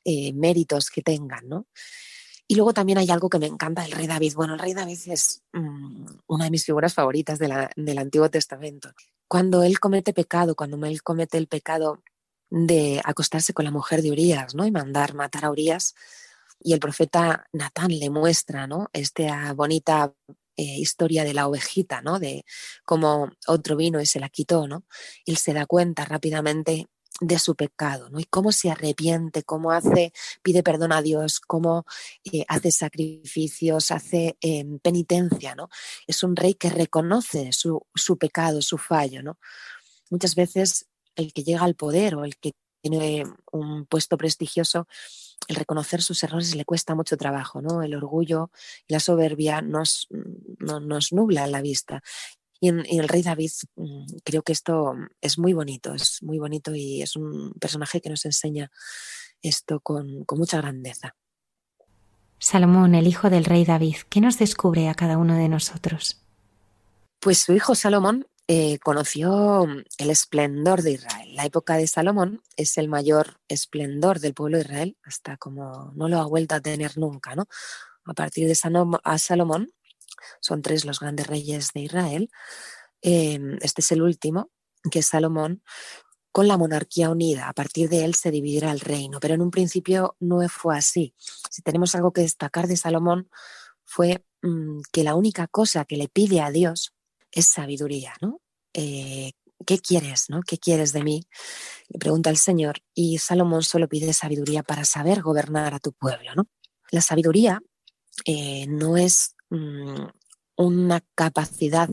eh, méritos que tengan, ¿no? Y luego también hay algo que me encanta del rey David. Bueno, el rey David es mm, una de mis figuras favoritas del Antiguo Testamento. Cuando él comete pecado, cuando él comete el pecado de acostarse con la mujer de Urias, ¿no? Y mandar matar a Urias, y el profeta Natán le muestra ¿no? esta bonita eh, historia de la ovejita, ¿no? de cómo otro vino y se la quitó. ¿no? Él se da cuenta rápidamente de su pecado, ¿no? Y cómo se arrepiente, cómo hace, pide perdón a Dios, cómo eh, hace sacrificios, hace em, penitencia, ¿no? Es un rey que reconoce su, su, pecado, su fallo, ¿no? Muchas veces el que llega al poder o el que tiene un puesto prestigioso el reconocer sus errores le cuesta mucho trabajo, ¿no? El orgullo y la soberbia nos, nos nubla la vista. Y en, el rey David mm, creo que esto es muy bonito, es muy bonito y es un personaje que nos enseña esto con, con mucha grandeza. Salomón, el hijo del rey David, ¿qué nos descubre a cada uno de nosotros? Pues su hijo Salomón eh, conoció el esplendor de Israel. La época de Salomón es el mayor esplendor del pueblo de Israel, hasta como no lo ha vuelto a tener nunca. ¿no? A partir de Salomón, son tres los grandes reyes de Israel. Em, este es el último, que es Salomón, con la monarquía unida. A partir de él se dividirá el reino, pero en un principio no fue así. Si tenemos algo que destacar de Salomón, fue mm, que la única cosa que le pide a Dios es sabiduría, ¿no? Eh, ¿qué quieres? ¿no? ¿Qué quieres de mí? Le pregunta el Señor y Salomón solo pide sabiduría para saber gobernar a tu pueblo. ¿no? La sabiduría eh, no es mm, una capacidad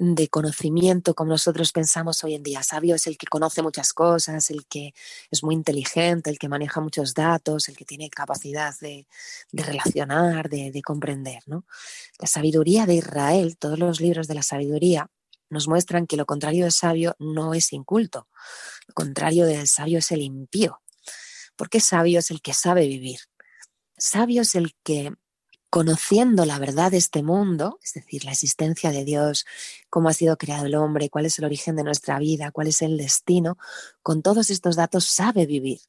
de conocimiento como nosotros pensamos hoy en día. Sabio es el que conoce muchas cosas, el que es muy inteligente, el que maneja muchos datos, el que tiene capacidad de, relacionar, de, de comprender. ¿no? La sabiduría de Israel, todos los libros de la sabiduría, nos muestran que lo contrario de sabio no es inculto. Lo contrario del sabio es el impío. Porque sabio es el que sabe vivir. Sabio es el que, conociendo la verdad de este mundo, es decir, la existencia de Dios, cómo ha sido creado el hombre, cuál es el origen de nuestra vida, cuál es el destino, con todos estos datos sabe vivir.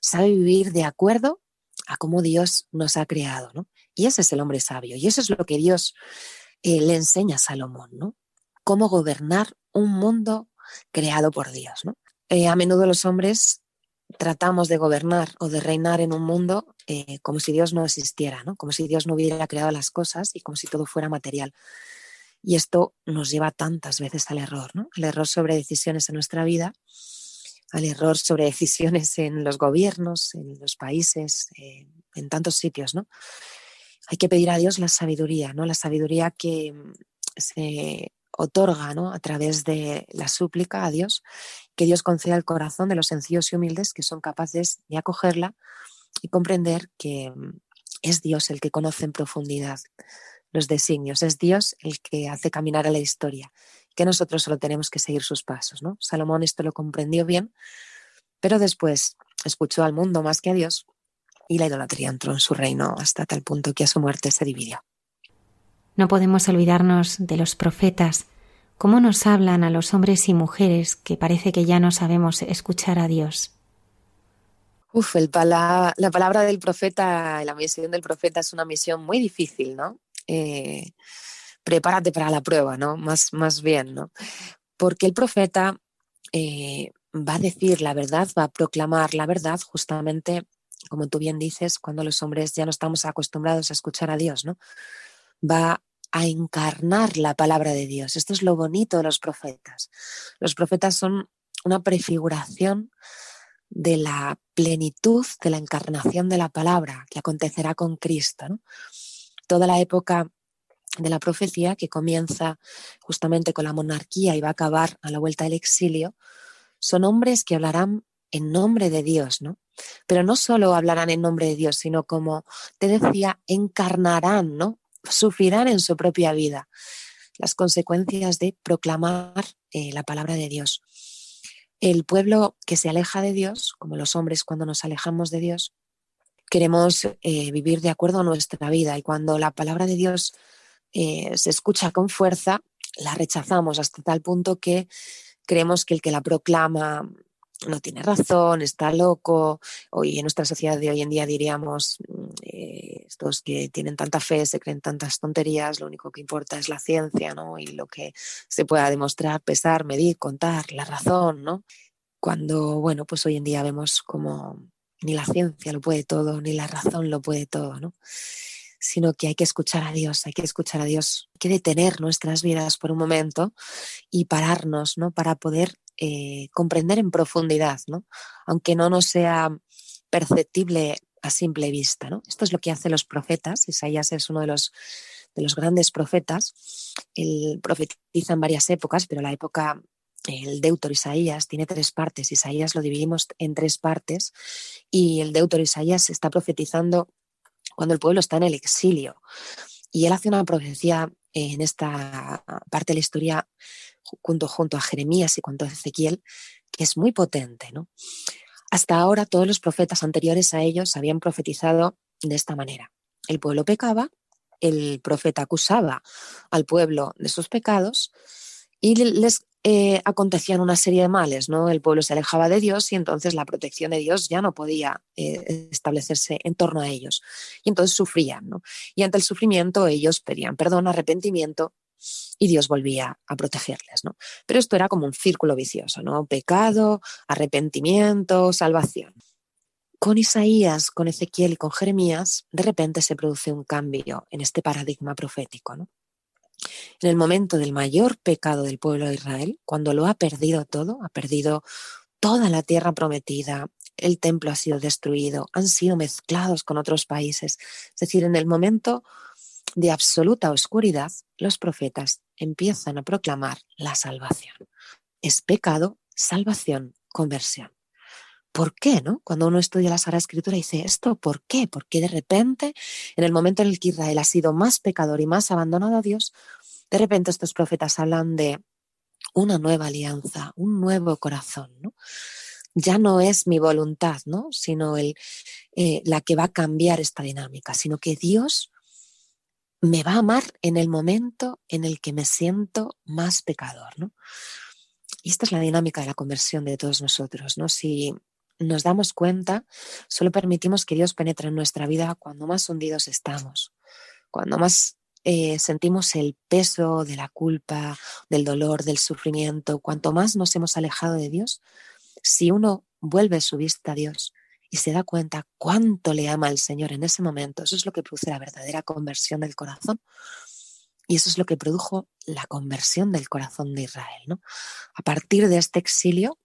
Sabe vivir de acuerdo a cómo Dios nos ha creado. ¿no? Y ese es el hombre sabio. Y eso es lo que Dios eh, le enseña a Salomón. ¿no? cómo gobernar un mundo creado por Dios. Eh, a menudo los hombres tratamos de gobernar o de reinar en un mundo eh, como si Dios no existiera, ¿no? como si Dios no hubiera creado las cosas y como si todo fuera material. Y esto nos lleva tantas veces al error, ¿no? al error sobre decisiones en nuestra vida, al error sobre decisiones en los gobiernos, en los países, eh, en tantos sitios. ¿no? Hay que pedir a Dios la sabiduría, ¿no? la sabiduría que se otorga ¿no? a través de la súplica a Dios, que Dios conceda el corazón de los sencillos y humildes que son capaces de acogerla y comprender que mm, es Dios el que conoce en profundidad los designios, es Dios el que hace caminar a la historia, que nosotros solo tenemos que seguir sus pasos. ¿no? Salomón esto lo comprendió bien, pero después escuchó al mundo más que a Dios y la idolatría entró en su reino hasta tal punto que a su muerte se dividió. No podemos olvidarnos de los profetas, cómo nos hablan a los hombres y mujeres que parece que ya no sabemos escuchar a Dios. Uf, el la palabra del profeta, la misión del profeta es una misión muy difícil, ¿no? Eh, prepárate para la prueba, ¿no? Más, más bien, ¿no? Porque el profeta eh, va a decir la verdad, va a proclamar la verdad justamente, como tú bien dices, cuando los hombres ya no estamos acostumbrados a escuchar a Dios, ¿no? va a encarnar la palabra de Dios. Esto es lo bonito de los profetas. Los profetas son una prefiguración de la plenitud de la encarnación de la palabra que acontecerá con Cristo. Toda la época de la profecía que comienza justamente con la monarquía y va a acabar a la vuelta del exilio, son hombres que hablarán en nombre de Dios, ¿no? Pero no solo hablarán en nombre de Dios, sino como te decía, encarnarán, ¿no? Sufrirán en su propia vida las consecuencias de proclamar eh, la palabra de Dios. El pueblo que se aleja de Dios, como los hombres cuando nos alejamos de Dios, queremos eh, vivir de acuerdo a nuestra vida y cuando la palabra de Dios eh, se escucha con fuerza, la rechazamos hasta tal punto que creemos que el que la proclama no tiene razón, está loco. Hoy en nuestra sociedad de hoy en día diríamos, mm, eh, estos que tienen tanta fe, se creen tantas tonterías, lo único que importa es la ciencia, ¿no? Y lo que se pueda demostrar, pesar, medir, contar, la razón, ¿no? Cuando, bueno, pues hoy en día vemos como ni la ciencia lo puede todo, ni la razón lo puede todo, ¿no? sino que hay que escuchar a Dios, hay que escuchar a Dios, hay que detener nuestras vidas por un momento y pararnos, ¿no? Para poder eh, comprender en profundidad, ¿no? aunque no nos sea perceptible a simple vista. ¿no? Esto es lo que hacen los profetas. Isaías es uno de los, de los grandes profetas. Él profetiza en varias épocas, pero la época, el Deutor Isaías, tiene tres partes. Isaías lo dividimos en tres partes y el Deutor Isaías está profetizando cuando el pueblo está en el exilio. Y él hace una profecía en esta parte de la historia junto, junto a Jeremías y junto a Ezequiel, que es muy potente. ¿no? Hasta ahora todos los profetas anteriores a ellos habían profetizado de esta manera. El pueblo pecaba, el profeta acusaba al pueblo de sus pecados y les eh, acontecían una serie de males, ¿no? El pueblo se alejaba de Dios y entonces la protección de Dios ya no podía eh, establecerse en torno a ellos. Y entonces sufrían, ¿no? Y ante el sufrimiento ellos pedían perdón, arrepentimiento y Dios volvía a protegerles, ¿no? Pero esto era como un círculo vicioso, ¿no? Pecado, arrepentimiento, salvación. Con Isaías, con Ezequiel y con Jeremías, de repente se produce un cambio en este paradigma profético, ¿no? en el momento del mayor pecado del pueblo de Israel, cuando lo ha perdido todo, ha perdido toda la tierra prometida, el templo ha sido destruido, han sido mezclados con otros países. Es decir, en el momento de absoluta oscuridad, los profetas empiezan a proclamar la salvación. Es pecado, salvación, conversión. ¿Por qué? No? Cuando uno estudia la Sagrada Escritura dice esto, ¿por qué? Porque de repente, en el momento en el que Israel ha sido más pecador y más abandonado a Dios, de repente estos profetas hablan de una nueva alianza, un nuevo corazón. Ya no es mi voluntad, ¿no? sino el, eh, la que va a cambiar esta dinámica, sino que Dios me va a amar en el momento en el que me siento más pecador, ¿no? Y esta es la dinámica de la conversión de todos nosotros, ¿no? Si nos damos cuenta, solo permitimos que Dios penetre en nuestra vida cuando más hundidos estamos, cuando más eh, sentimos el peso de la culpa, del dolor, del sufrimiento, cuanto más nos hemos alejado de Dios, si uno vuelve su vista a Dios, y se da cuenta cuánto le ama al Señor en ese momento, eso es lo que produce la verdadera conversión del corazón. Y eso es lo que produjo la conversión del corazón de Israel. ¿no? A partir de este exilio,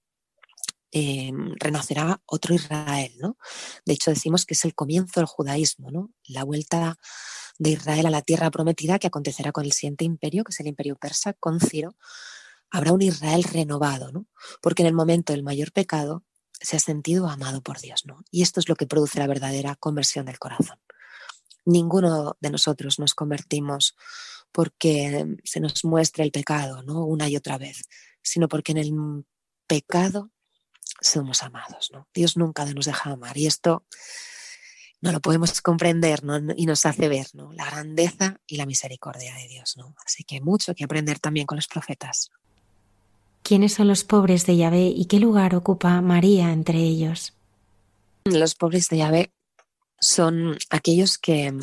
em, renacerá otro Israel. ¿no? De hecho, decimos que es el comienzo del judaísmo, ¿no? la vuelta de Israel a la tierra prometida que acontecerá con el siguiente imperio, que es el imperio persa, con Ciro. Habrá un Israel renovado, ¿no? porque en el momento del mayor pecado, se ha sentido amado por Dios, ¿no? Y esto es lo que produce la verdadera conversión del corazón. Ninguno de nosotros nos convertimos porque se nos muestre el pecado, ¿no? Una y otra vez, sino porque en el pecado somos amados, ¿no? Dios nunca nos deja amar y esto no lo podemos comprender ¿no? y nos hace ver ¿no? la grandeza y la misericordia de Dios. ¿no? Así que mucho que aprender también con los profetas. ¿Quiénes son los pobres de Yahvé y qué lugar ocupa María entre ellos? Los pobres de Yahvé son aquellos que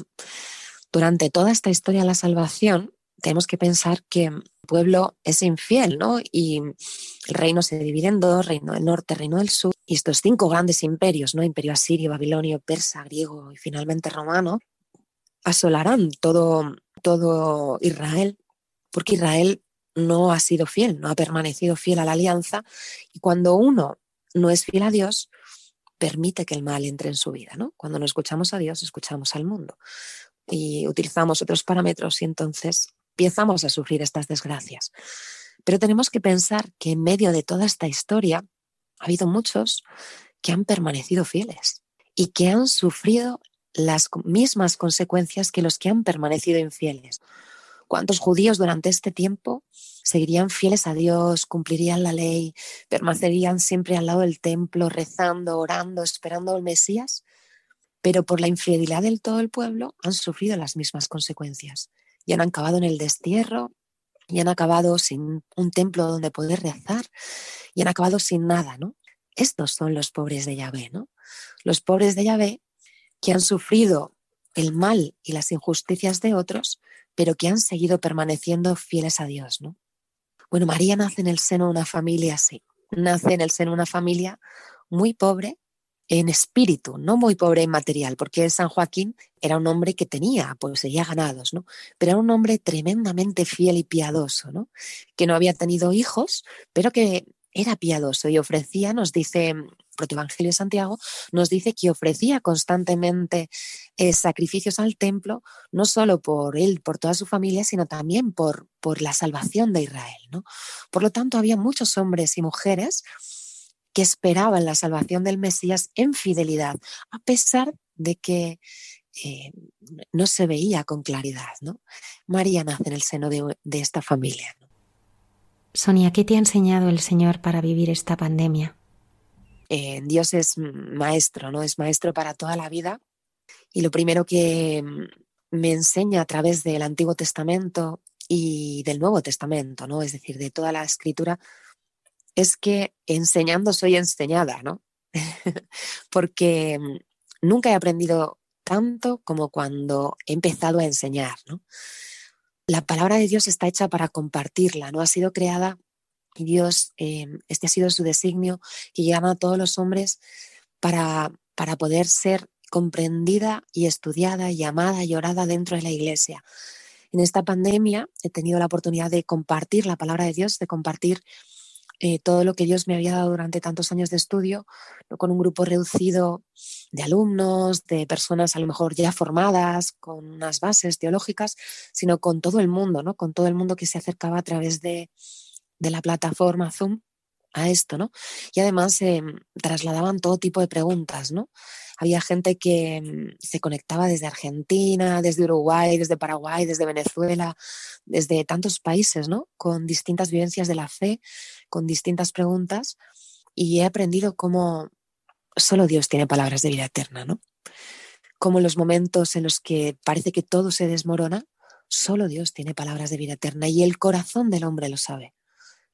durante toda esta historia de la salvación tenemos que pensar que el pueblo es infiel, ¿no? Y el reino se divide en dos, reino del norte, reino del sur, y estos cinco grandes imperios, ¿no? Imperio asirio, babilonio, persa, griego y finalmente romano, asolarán todo, todo Israel, porque Israel no ha sido fiel, no ha permanecido fiel a la alianza. Y cuando uno no es fiel a Dios, permite que el mal entre en su vida. ¿no? Cuando no escuchamos a Dios, escuchamos al mundo. Y utilizamos otros parámetros y entonces empezamos a sufrir estas desgracias. Pero tenemos que pensar que en medio de toda esta historia ha habido muchos que han permanecido fieles y que han sufrido las mismas consecuencias que los que han permanecido infieles. ¿Cuántos judíos durante este tiempo seguirían fieles a Dios, cumplirían la ley, permanecerían siempre al lado del templo, rezando, orando, esperando al Mesías? Pero por la infidelidad del todo el pueblo han sufrido las mismas consecuencias y han acabado en el destierro y han acabado sin un templo donde poder rezar y han acabado sin nada, ¿no? Estos son los pobres de Yahvé, ¿no? Los pobres de Yahvé que han sufrido el mal y las injusticias de otros, pero que han seguido permaneciendo fieles a Dios, ¿no? Bueno, María nace en el seno de una familia así, nace en el seno de una familia muy pobre en espíritu, no muy pobre en material, porque San Joaquín era un hombre que tenía, pues sería ganados, ¿no? Pero era un hombre tremendamente fiel y piadoso, ¿no? Que no había tenido hijos, pero que era piadoso y ofrecía, nos dice Protoevangelio de Santiago, nos dice que ofrecía constantemente eh, sacrificios al templo, no solo por él, por toda su familia, sino también por, por la salvación de Israel. ¿no? Por lo tanto, había muchos hombres y mujeres que esperaban la salvación del Mesías en fidelidad, a pesar de que eh, no se veía con claridad. ¿no? María nace en el seno de, de esta familia. Sonia, ¿qué te ha enseñado el Señor para vivir esta pandemia? Eh, Dios es maestro, ¿no? Es maestro para toda la vida. Y lo primero que mm, me enseña a través del Antiguo Testamento y del Nuevo Testamento, ¿no? Es decir, de toda la escritura, es que enseñando soy enseñada, ¿no? Porque mm, nunca he aprendido tanto como cuando he empezado a enseñar, ¿no? La palabra de Dios está hecha para compartirla, no ha sido creada y Dios, em, este ha sido su designio, que llama a todos los hombres para, para poder ser comprendida y estudiada y amada y orada dentro de la iglesia. En esta pandemia he tenido la oportunidad de compartir la palabra de Dios, de compartir eh, todo lo que Dios me había dado durante tantos años de estudio, no con un grupo reducido de alumnos, de personas a lo mejor ya formadas, con unas bases teológicas, sino con todo el mundo, ¿no? con todo el mundo que se acercaba a través de, de la plataforma Zoom a esto, ¿no? Y además eh, trasladaban todo tipo de preguntas, ¿no? Había gente que mm, se conectaba desde Argentina, desde Uruguay, desde Paraguay, desde Venezuela, desde tantos países, ¿no? Con distintas vivencias de la fe, con distintas preguntas, y he aprendido cómo solo Dios tiene palabras de vida eterna, ¿no? Como los momentos en los que parece que todo se desmorona, solo Dios tiene palabras de vida eterna y el corazón del hombre lo sabe.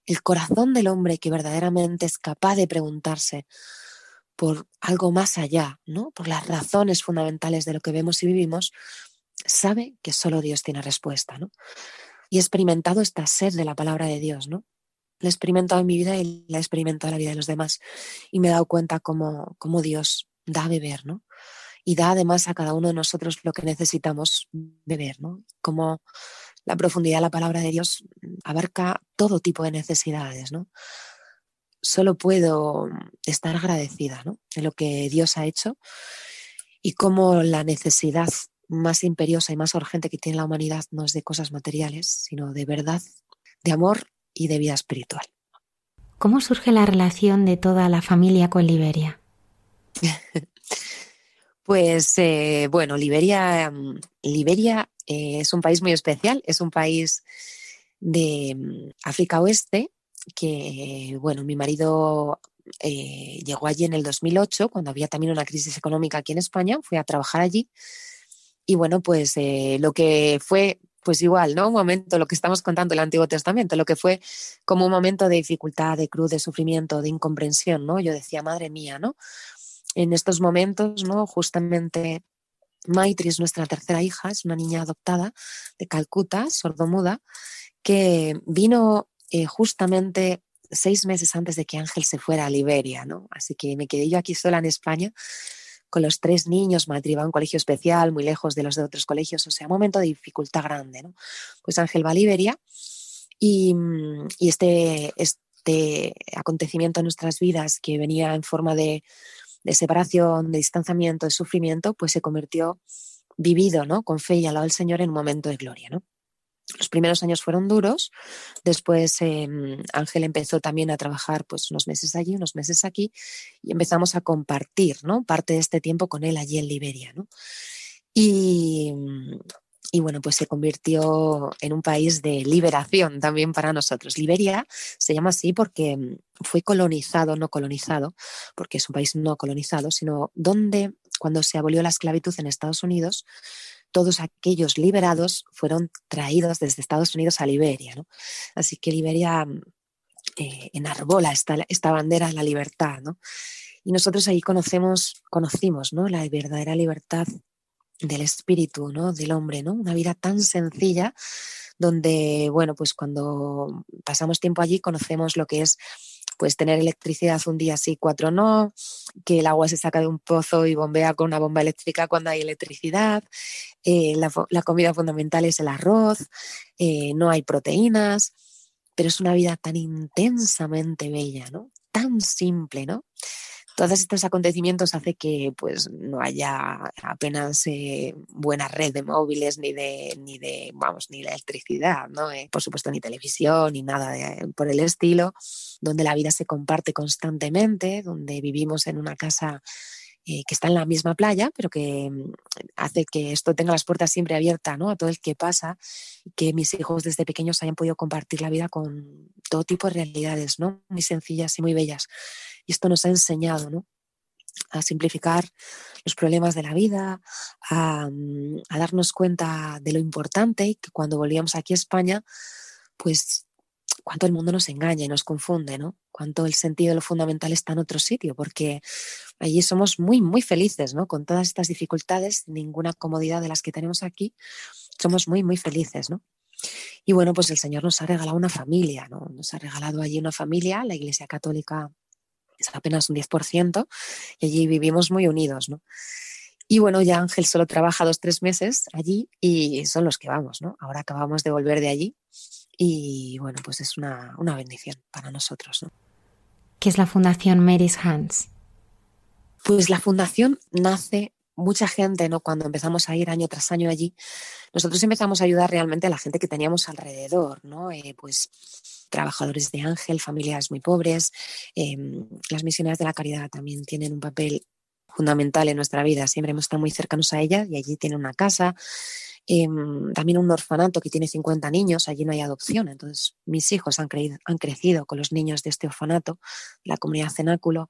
El corazón del hombre que verdaderamente es capaz de preguntarse por algo más allá, ¿no? Por las razones fundamentales de lo que vemos y vivimos, sabe que solo Dios tiene respuesta, ¿no? Y he experimentado esta sed de la palabra de Dios, ¿no? La he experimentado en mi vida y la he experimentado en la vida de los demás. Y me he dado cuenta cómo, cómo Dios da a beber, ¿no? Y da además a cada uno de nosotros lo que necesitamos beber, ¿no? Como la profundidad de la palabra de Dios abarca todo tipo de necesidades, ¿no? Solo puedo estar agradecida ¿no? de lo que Dios ha hecho y cómo la necesidad más imperiosa y más urgente que tiene la humanidad no es de cosas materiales, sino de verdad, de amor y de vida espiritual. ¿Cómo surge la relación de toda la familia con Liberia? pues eh, bueno, Liberia, mm, Liberia eh, es un país muy especial, es un país de mm, África Oeste que, bueno, mi marido eh, llegó allí en el 2008, cuando había también una crisis económica aquí en España, fui a trabajar allí y bueno, pues eh, lo que fue, pues igual, ¿no? Un momento, lo que estamos contando el Antiguo Testamento, lo que fue como un momento de dificultad, de cruz, de sufrimiento, de incomprensión, ¿no? Yo decía, madre mía, ¿no? En estos momentos, ¿no? Justamente Maitri es nuestra tercera hija, es una niña adoptada de Calcuta, sordomuda, que vino eh, justamente seis meses antes de que Ángel se fuera a Liberia, ¿no? Así que me quedé yo aquí sola en España con los tres niños, Maitri va a un colegio especial, muy lejos de los de otros colegios, o sea, un momento de dificultad grande, ¿no? Pues Ángel va a Liberia y, y este, este acontecimiento en nuestras vidas que venía en forma de de separación, de distanciamiento, de sufrimiento, pues se convirtió vivido, ¿no? Con fe y al lado del Señor en un momento de gloria, ¿no? Los primeros años fueron duros, después em, Ángel empezó también a trabajar pues unos meses allí, unos meses aquí, y empezamos a compartir, ¿no? Parte de este tiempo con él allí en Liberia, ¿no? Y, y bueno, pues se convirtió en un país de liberación también para nosotros. Liberia se llama así porque mm, fue colonizado, no colonizado, porque es un país no colonizado, sino donde cuando se abolió la esclavitud en Estados Unidos, todos aquellos liberados fueron traídos desde Estados Unidos a Liberia. ¿no? Así que Liberia mm, eh, enarbola esta, esta bandera de la libertad. ¿no? Y nosotros ahí conocemos, conocimos ¿no? la verdadera libertad del espíritu, ¿no? Del hombre, ¿no? Una vida tan sencilla donde, bueno, pues cuando pasamos tiempo allí conocemos lo que es pues tener electricidad un día sí, cuatro no, que el agua se saca de un pozo y bombea con una bomba eléctrica cuando hay electricidad, eh, la, comida fundamental es el arroz, eh, no hay proteínas, pero es una vida tan intensamente bella, ¿no? Tan simple, ¿no? Todos estos acontecimientos hace que pues no haya apenas eh, buena red de móviles ni de ni de vamos ni electricidad no eh, por supuesto ni televisión ni nada por el estilo donde la vida se comparte constantemente donde vivimos en una casa eh, que está en la misma playa, pero que mm, hace que esto tenga las puertas siempre abiertas ¿no? a todo el que pasa, que mis hijos desde pequeños hayan podido compartir la vida con todo tipo de realidades, ¿no? muy sencillas y muy bellas. Y esto nos ha enseñado ¿no? a simplificar los problemas de la vida, a, mm, darnos cuenta de lo importante y que cuando volvíamos aquí a España, pues cuánto el mundo nos engaña y nos confunde, ¿no? Cuánto el sentido de lo fundamental está en otro sitio, porque allí somos muy, muy felices, ¿no? Con todas estas dificultades, ninguna comodidad de las que tenemos aquí, somos muy, muy felices, ¿no? Y bueno, pues el Señor nos ha regalado una familia, ¿no? Nos ha regalado allí una familia, la Iglesia Católica es apenas un 10%, y allí vivimos muy unidos, ¿no? Y bueno, ya Ángel solo trabaja dos, tres meses allí y son los que vamos, ¿no? Ahora acabamos de volver de allí y bueno, pues es una, una bendición para nosotros, ¿no? ¿Qué es la Fundación Mary's Hands? Pues la fundación nace mucha gente, ¿no? Cuando empezamos a ir año tras año allí, nosotros empezamos a ayudar realmente a la gente que teníamos alrededor, ¿no? Eh, pues trabajadores de Ángel, familias muy pobres. Em, las misioneras de la caridad también tienen un papel fundamental en nuestra vida. Siempre hemos estado muy cercanos a ellas y allí tienen una casa. Em, también un orfanato que tiene 50 niños, allí no hay adopción. Entonces, mis hijos han, han crecido con los niños de este orfanato, la comunidad cenáculo.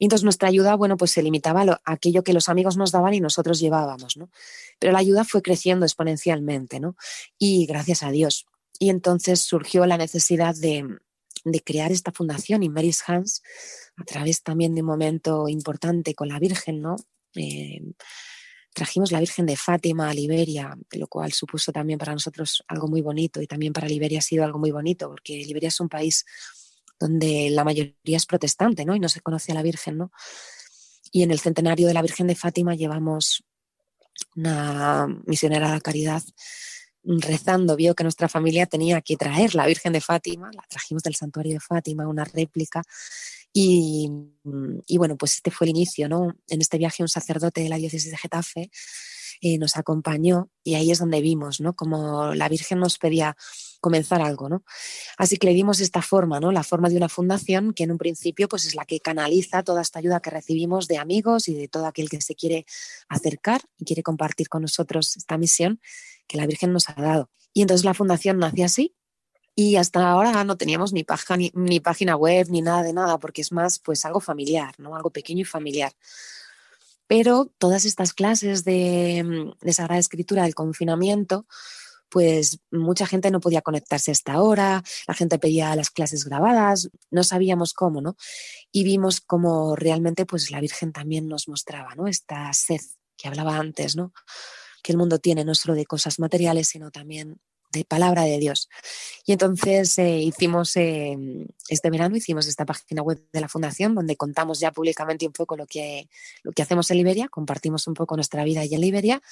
Y entonces nuestra ayuda, bueno, pues se limitaba a, aquello que los amigos nos daban y nosotros llevábamos, ¿no? Pero la ayuda fue creciendo exponencialmente, ¿no? Y gracias a Dios. Y entonces surgió la necesidad de, crear esta fundación y Mary's Hands, a través también de un momento importante con la Virgen, ¿no? Eh, trajimos la Virgen de Fátima a Liberia, lo cual supuso también para nosotros algo muy bonito y también para Liberia ha sido algo muy bonito, porque Liberia es un país donde la mayoría es protestante, ¿no? Y no se conoce a la Virgen, ¿no? Y en el centenario de la Virgen de Fátima llevamos una misionera de la caridad rezando, vio que nuestra familia tenía que traer la Virgen de Fátima, la trajimos del santuario de Fátima, una réplica, y, bueno, pues este fue el inicio, ¿no? En este viaje un sacerdote de la diócesis de Getafe eh, nos acompañó y ahí es donde vimos, ¿no? Como la Virgen nos pedía comenzar algo, ¿no? Así que le dimos esta forma, ¿no? La forma de una fundación que en un principio pues es la que canaliza toda esta ayuda que recibimos de amigos y de todo aquel que se quiere acercar y quiere compartir con nosotros esta misión que la Virgen nos ha dado. Y entonces la fundación nace así y hasta ahora no teníamos ni, ni, ni página web ni nada de nada porque es más pues algo familiar, ¿no? Algo pequeño y familiar. Pero todas estas clases de, de Sagrada Escritura del confinamiento pues mucha gente no podía conectarse hasta ahora, la gente pedía las clases grabadas, no sabíamos cómo, ¿no? Y vimos cómo realmente pues la Virgen también nos mostraba, ¿no? Esta sed que hablaba antes, ¿no? Que el mundo tiene no solo de cosas materiales, sino también de palabra de Dios. Y entonces eh, hicimos, eh, este verano hicimos esta página web de la Fundación donde contamos ya públicamente un poco lo que, lo que hacemos en Liberia, compartimos un poco nuestra vida allí en Liberia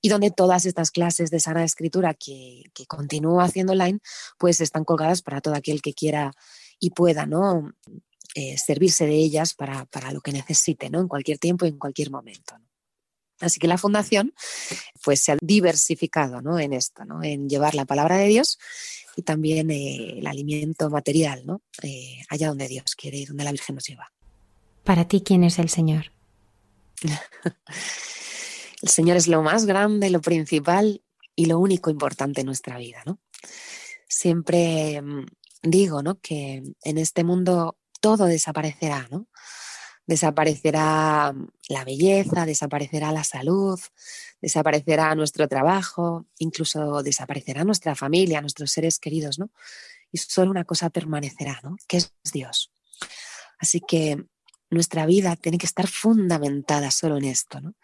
y donde todas estas clases de sana Escritura que, que continúo haciendo online, pues están colgadas para todo aquel que quiera y pueda, ¿no? Eh, servirse de ellas para, para, lo que necesite, ¿no? En cualquier tiempo y en cualquier momento. Así que la fundación pues, se ha diversificado ¿no? en esto, ¿no? en llevar la palabra de Dios y también eh, el alimento material, ¿no? Eh, allá donde Dios quiere y donde la Virgen nos lleva. Para ti, ¿quién es el Señor? el Señor es lo más grande, lo principal y lo único importante en nuestra vida. ¿no? Siempre mm, digo ¿no? que en este mundo todo desaparecerá, ¿no? Desaparecerá la belleza, desaparecerá la salud, desaparecerá nuestro trabajo, incluso desaparecerá nuestra familia, nuestros seres queridos, ¿no? Y solo una cosa permanecerá, ¿no? Que es Dios. Así que nuestra vida tiene que estar fundamentada solo en esto, ¿no?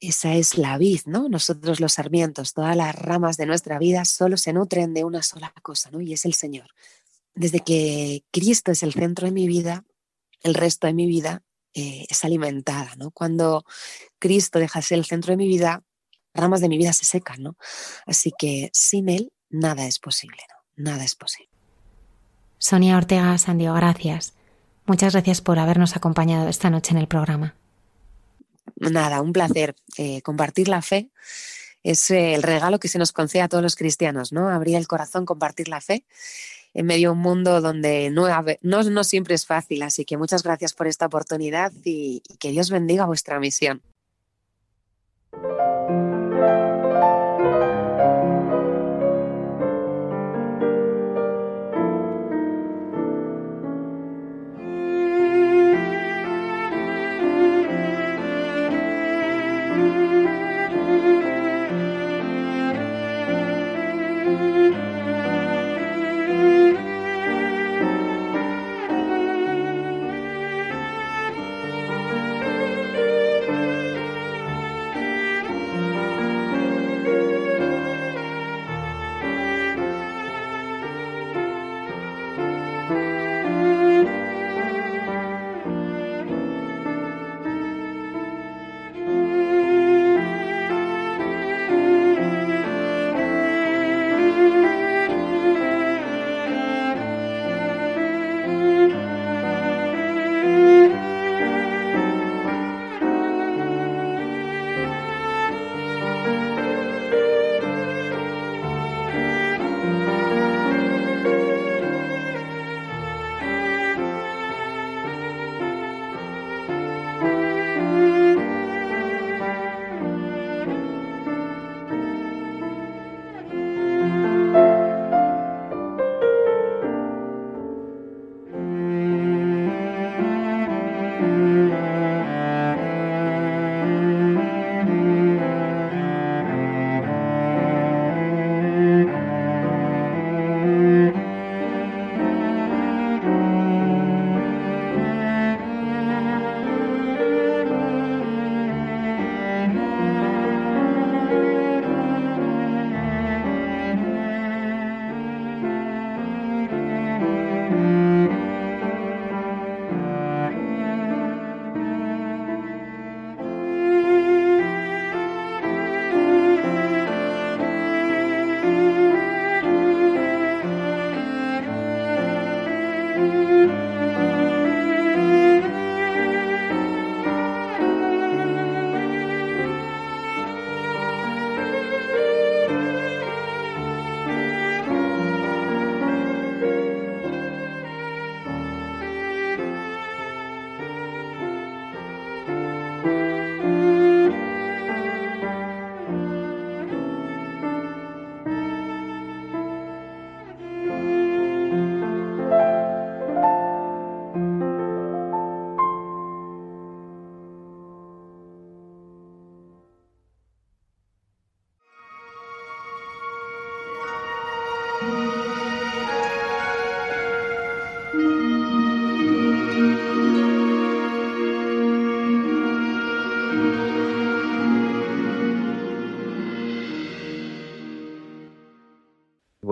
Esa es la vid, ¿no? Nosotros los sarmientos, todas las ramas de nuestra vida solo se nutren de una sola cosa, ¿no? Y es el Señor. Desde que Cristo es el centro de mi vida, el resto de mi vida eh, es alimentada, ¿no? Cuando Cristo deja de ser el centro de mi vida, ramas de mi vida se secan, ¿no? Así que sin Él nada es posible, ¿no? Nada es posible. Sonia Ortega Sandio, gracias. Muchas gracias por habernos acompañado esta noche en el programa. Nada, un placer. Eh, compartir la fe es eh, el regalo que se nos concede a todos los cristianos, ¿no? Abrir el corazón, compartir la fe en medio de un mundo donde no, no, siempre es fácil. Así que muchas gracias por esta oportunidad y que Dios bendiga vuestra misión.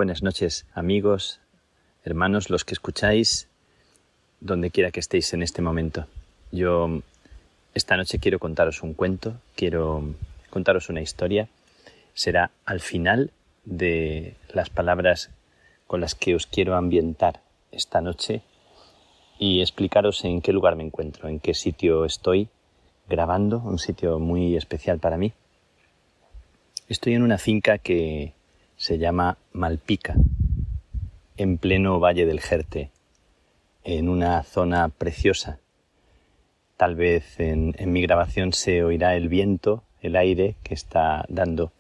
Buenas noches amigos, hermanos, los que escucháis, donde quiera que estéis en este momento. Yo esta noche quiero contaros un cuento, quiero contaros una historia. Será al final de las palabras con las que os quiero ambientar esta noche y explicaros en qué lugar me encuentro, en qué sitio estoy grabando, un sitio muy especial para mí. Estoy en una finca que se llama Malpica, en pleno Valle del Jerte, en una zona preciosa. Tal vez en, mi grabación se oirá el viento, el aire que está dando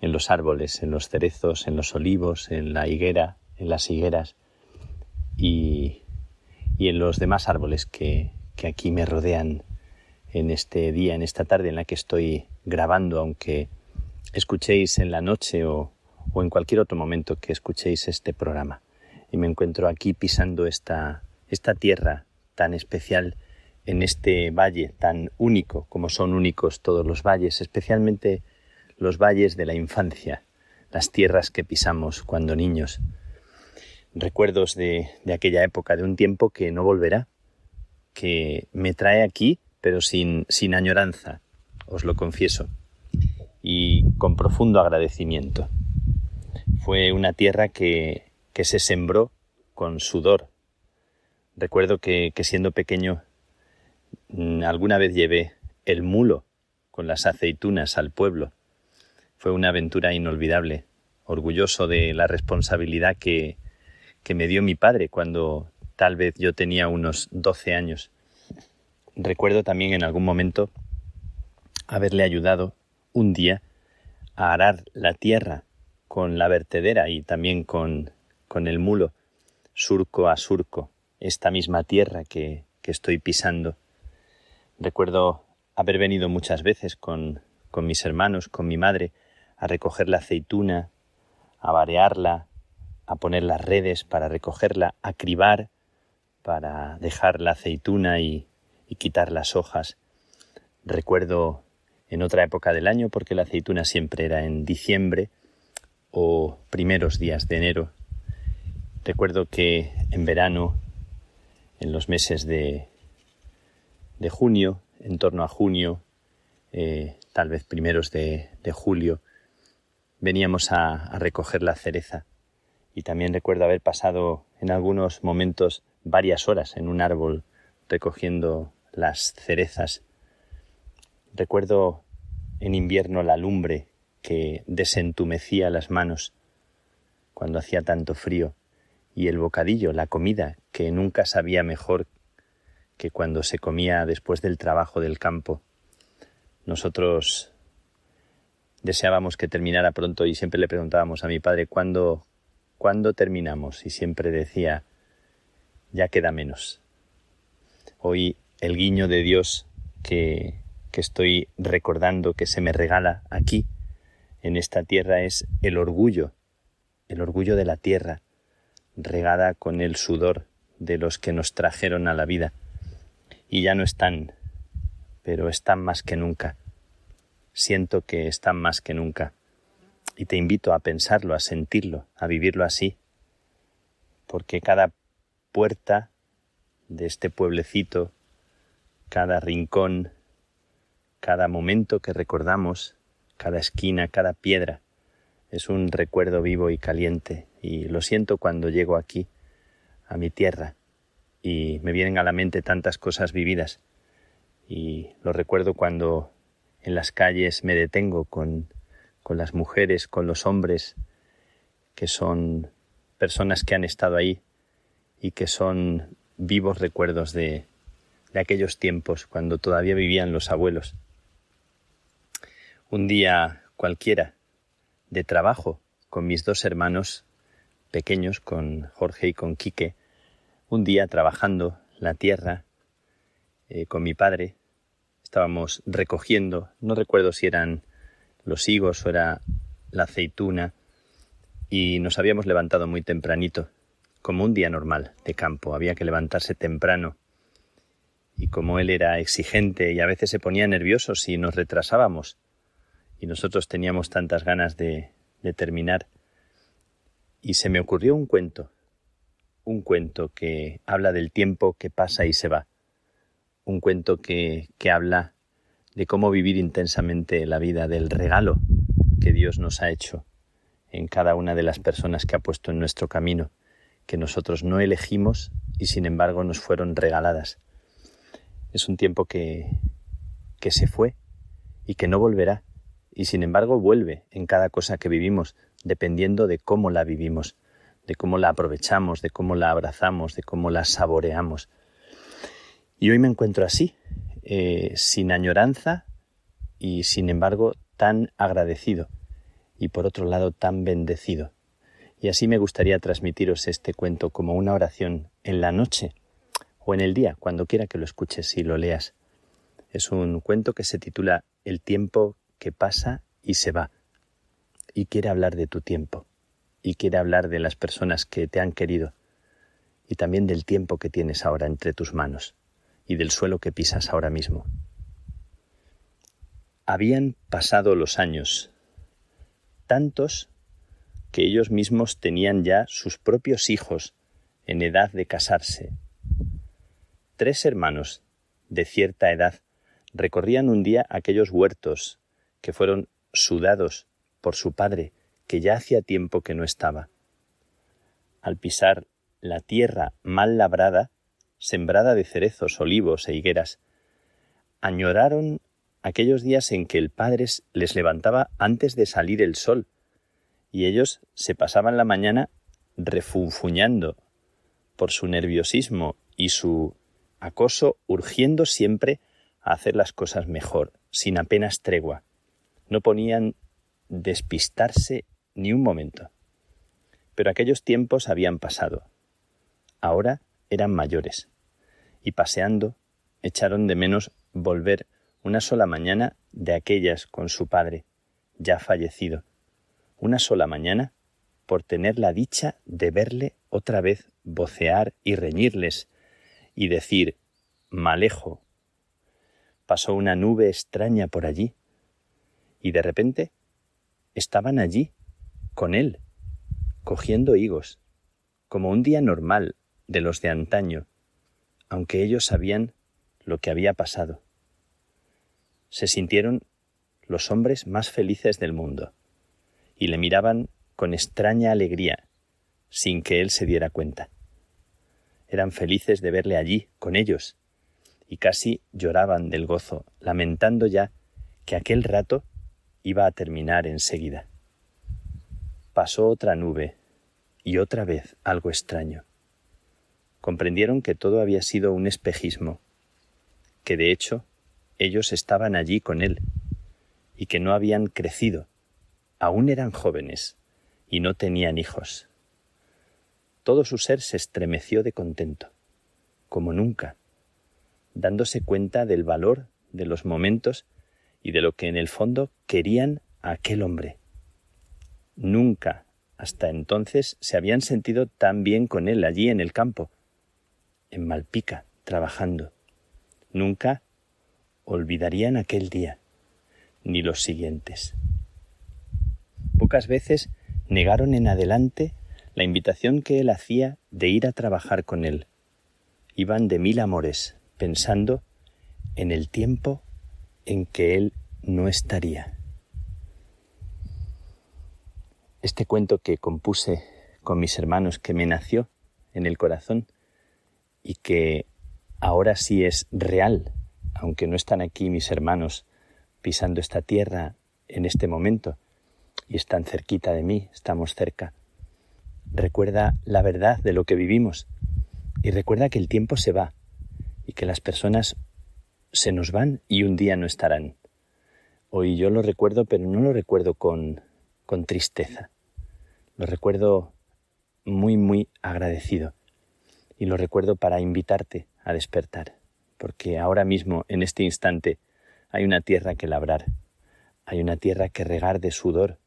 en los árboles, en los cerezos, en los olivos, en la higuera, en las higueras y, y en los demás árboles que, que aquí me rodean en este día, en esta tarde en la que estoy grabando, aunque escuchéis en la noche o, o en cualquier otro momento que escuchéis este programa. Y me encuentro aquí pisando esta, esta tierra tan especial en este valle tan único como son únicos todos los valles, especialmente los valles de la infancia, las tierras que pisamos cuando niños. Recuerdos de, de aquella época, de un tiempo que no volverá, que me trae aquí, pero sin, sin añoranza, os lo confieso, y con profundo agradecimiento. Fue una tierra que, que se sembró con sudor. Recuerdo que, que siendo pequeño mm, alguna vez llevé el mulo con las aceitunas al pueblo. Fue una aventura inolvidable, orgulloso de la responsabilidad que, que me dio mi padre cuando tal vez yo tenía unos 12 años. Recuerdo también en algún momento haberle ayudado un día a arar la tierra con la vertedera y también con, con el mulo, surco a surco, esta misma tierra que, que estoy pisando. Recuerdo haber venido muchas veces con, con mis hermanos, con mi madre, a recoger la aceituna, a varearla, a poner las redes para recogerla, a cribar para dejar la aceituna y, y quitar las hojas. Recuerdo en otra época del año, porque la aceituna siempre era en diciembre o primeros días de enero. Recuerdo que en verano, en los meses de, de junio, en torno a junio, eh, tal vez primeros de, de julio, veníamos a, a, recoger la cereza. Y también recuerdo haber pasado en algunos momentos varias horas en un árbol recogiendo las cerezas. Recuerdo en invierno la lumbre que desentumecía las manos cuando hacía tanto frío y el bocadillo, la comida, que nunca sabía mejor que cuando se comía después del trabajo del campo. Nosotros deseábamos que terminara pronto y siempre le preguntábamos a mi padre cuándo, cuándo terminamos y siempre decía ya queda menos. Hoy el guiño de Dios que, que estoy recordando que se me regala aquí, en esta tierra, es el orgullo, el orgullo de la tierra, regada con el sudor de los que nos trajeron a la vida. Y ya no están, pero están más que nunca. Siento que están más que nunca. Y te invito a pensarlo, a sentirlo, a vivirlo así, porque cada puerta de este pueblecito, cada rincón, cada momento que recordamos, cada esquina, cada piedra, es un recuerdo vivo y caliente, y lo siento cuando llego aquí, a mi tierra, y me vienen a la mente tantas cosas vividas, y lo recuerdo cuando en las calles me detengo con, con las mujeres, con los hombres, que son personas que han estado ahí y que son vivos recuerdos de, de aquellos tiempos cuando todavía vivían los abuelos. Un día cualquiera de trabajo con mis dos hermanos pequeños, con Jorge y con Quique, un día trabajando la tierra eh, con mi padre, estábamos recogiendo, no recuerdo si eran los higos o era la aceituna, y nos habíamos levantado muy tempranito como un día normal de campo. Había que levantarse temprano. Y como él era exigente y a veces se ponía nervioso si nos retrasábamos, y nosotros teníamos tantas ganas de, terminar, y se me ocurrió un cuento, un cuento que habla del tiempo que pasa y se va, un cuento que, que habla de cómo vivir intensamente la vida, del regalo que Dios nos ha hecho en cada una de las personas que ha puesto en nuestro camino, que nosotros no elegimos y sin embargo nos fueron regaladas. Es un tiempo que, que se fue y que no volverá, y sin embargo vuelve en cada cosa que vivimos, dependiendo de cómo la vivimos, de cómo la aprovechamos, de cómo la abrazamos, de cómo la saboreamos. Y hoy me encuentro así, eh, sin añoranza y sin embargo tan agradecido y por otro lado tan bendecido. Y así me gustaría transmitiros este cuento como una oración en la noche o en el día, cuando quiera que lo escuches y lo leas. Es un cuento que se titula El tiempo que pasa y se va. Y quiere hablar de tu tiempo. Y quiere hablar de las personas que te han querido. Y también del tiempo que tienes ahora entre tus manos y del suelo que pisas ahora mismo. Habían pasado los años, tantos que ellos mismos tenían ya sus propios hijos en edad de casarse. Tres hermanos de cierta edad recorrían un día aquellos huertos que fueron sudados por su padre, que ya hacía tiempo que no estaba. Al pisar la tierra mal labrada, sembrada de cerezos, olivos e higueras, añoraron aquellos días en que el Padre les levantaba antes de salir el sol, y ellos se pasaban la mañana refunfuñando por su nerviosismo y su acoso, urgiendo siempre a hacer las cosas mejor, sin apenas tregua. No ponían despistarse ni un momento. Pero aquellos tiempos habían pasado. Ahora eran mayores, y paseando echaron de menos volver una sola mañana de aquellas con su padre, ya fallecido, una sola mañana por tener la dicha de verle otra vez vocear y reñirles y decir malejo. Pasó una nube extraña por allí y de repente estaban allí con él, cogiendo higos, como un día normal de los de antaño, aunque ellos sabían lo que había pasado. Se sintieron los hombres más felices del mundo, y le miraban con extraña alegría, sin que él se diera cuenta. Eran felices de verle allí, con ellos, y casi lloraban del gozo, lamentando ya que aquel rato iba a terminar enseguida. Pasó otra nube, y otra vez algo extraño comprendieron que todo había sido un espejismo, que de hecho ellos estaban allí con él, y que no habían crecido, aún eran jóvenes, y no tenían hijos. Todo su ser se estremeció de contento, como nunca, dándose cuenta del valor de los momentos y de lo que en el fondo querían a aquel hombre. Nunca hasta entonces se habían sentido tan bien con él allí en el campo, en Malpica, trabajando. Nunca olvidarían aquel día, ni los siguientes. Pocas veces negaron en adelante la invitación que él hacía de ir a trabajar con él. Iban de mil amores, pensando en el tiempo en que él no estaría. Este cuento que compuse con mis hermanos, que me nació en el corazón, y que ahora sí es real, aunque no están aquí mis hermanos pisando esta tierra en este momento y están cerquita de mí, estamos cerca. Recuerda la verdad de lo que vivimos y recuerda que el tiempo se va y que las personas se nos van y un día no estarán. Hoy yo lo recuerdo, pero no lo recuerdo con, con tristeza. Lo recuerdo muy, muy agradecido y lo recuerdo para invitarte a despertar, porque ahora mismo, en este instante, hay una tierra que labrar, hay una tierra que regar de sudor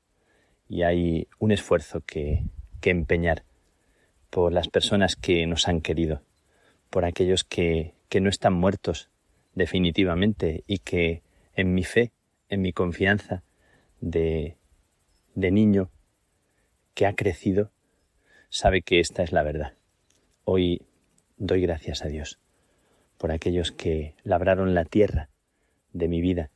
y hay un esfuerzo que, que empeñar por las personas que nos han querido, por aquellos que, que no están muertos definitivamente y que en mi fe, en mi confianza de, de niño que ha crecido, sabe que esta es la verdad. Hoy doy gracias a Dios por aquellos que labraron la tierra de mi vida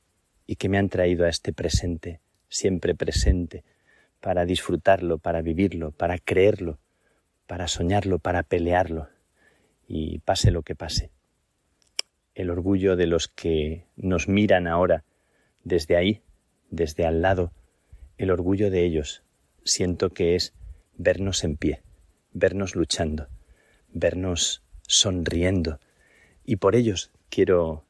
y que me han traído a este presente, siempre presente, para disfrutarlo, para vivirlo, para creerlo, para soñarlo, para pelearlo, y pase lo que pase. El orgullo de los que nos miran ahora desde ahí, desde al lado, el orgullo de ellos. Siento que es vernos en pie, vernos luchando, vernos sonriendo, y por ellos quiero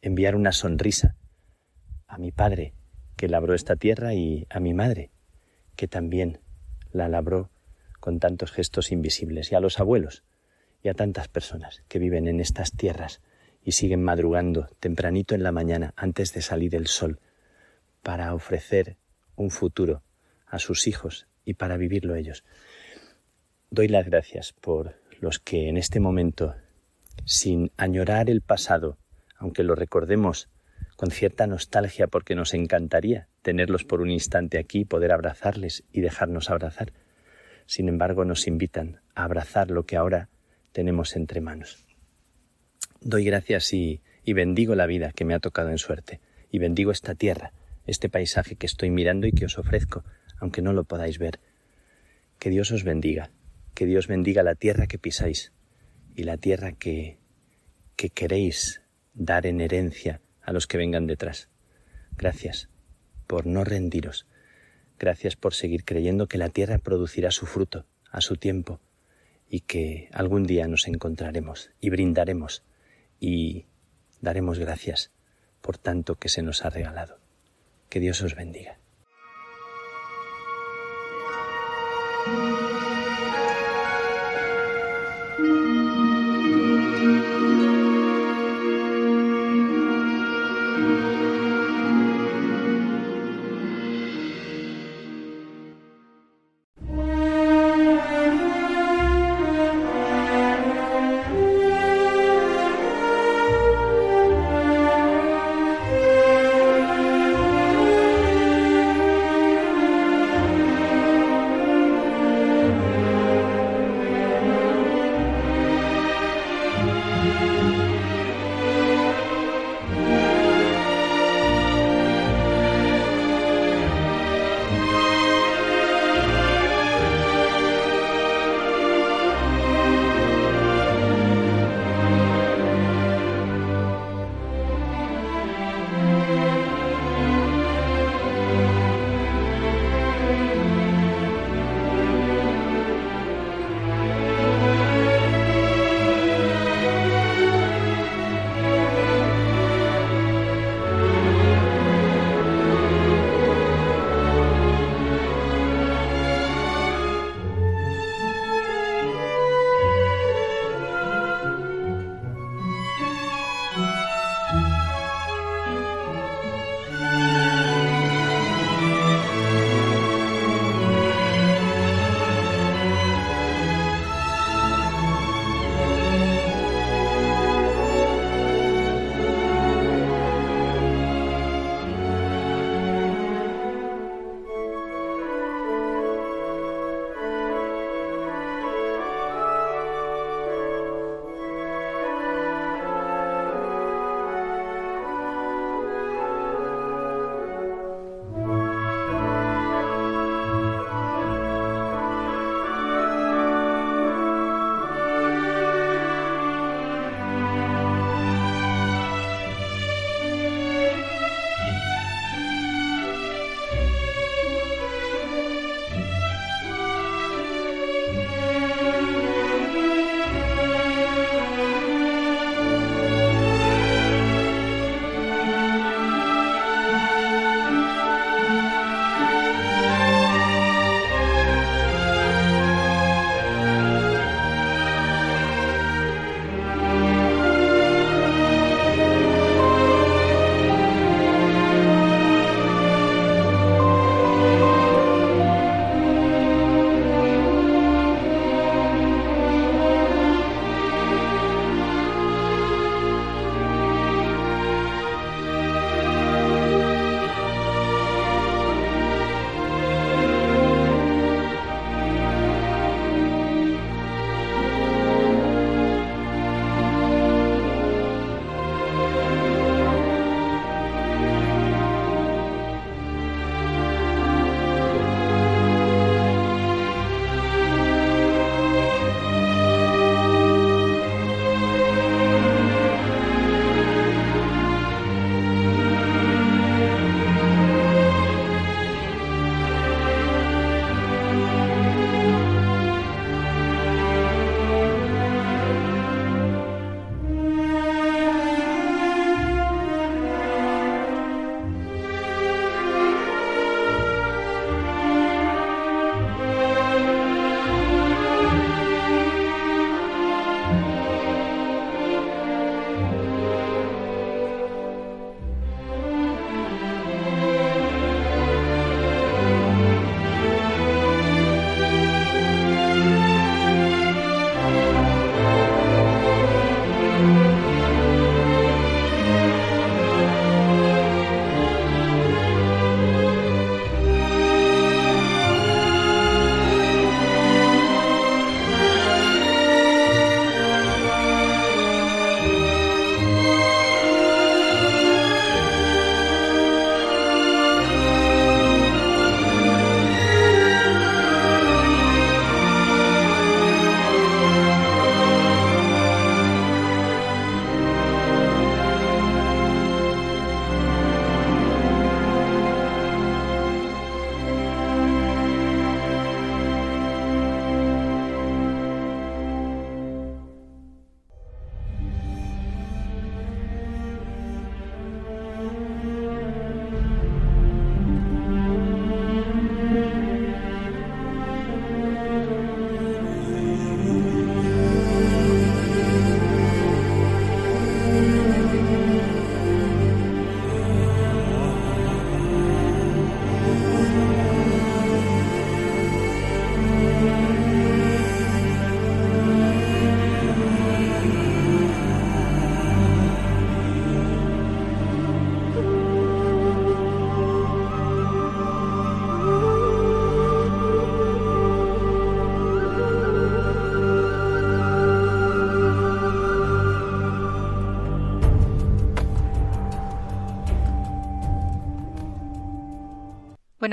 enviar una sonrisa a mi padre que labró esta tierra y a mi madre que también la labró con tantos gestos invisibles y a los abuelos y a tantas personas que viven en estas tierras y siguen madrugando tempranito en la mañana antes de salir el sol para ofrecer un futuro a sus hijos y para vivirlo ellos. Doy las gracias por los que en este momento, sin añorar el pasado, aunque lo recordemos con cierta nostalgia porque nos encantaría tenerlos por un instante aquí, poder abrazarles y dejarnos abrazar, sin embargo nos invitan a abrazar lo que ahora tenemos entre manos. Doy gracias y, bendigo la vida que me ha tocado en suerte, y bendigo esta tierra, este paisaje que estoy mirando y que os ofrezco, aunque no lo podáis ver. Que Dios os bendiga, que Dios bendiga la tierra que pisáis y la tierra que, que queréis dar en herencia a los que vengan detrás. Gracias por no rendiros. Gracias por seguir creyendo que la tierra producirá su fruto a su tiempo y que algún día nos encontraremos y brindaremos y daremos gracias por tanto que se nos ha regalado. Que Dios os bendiga.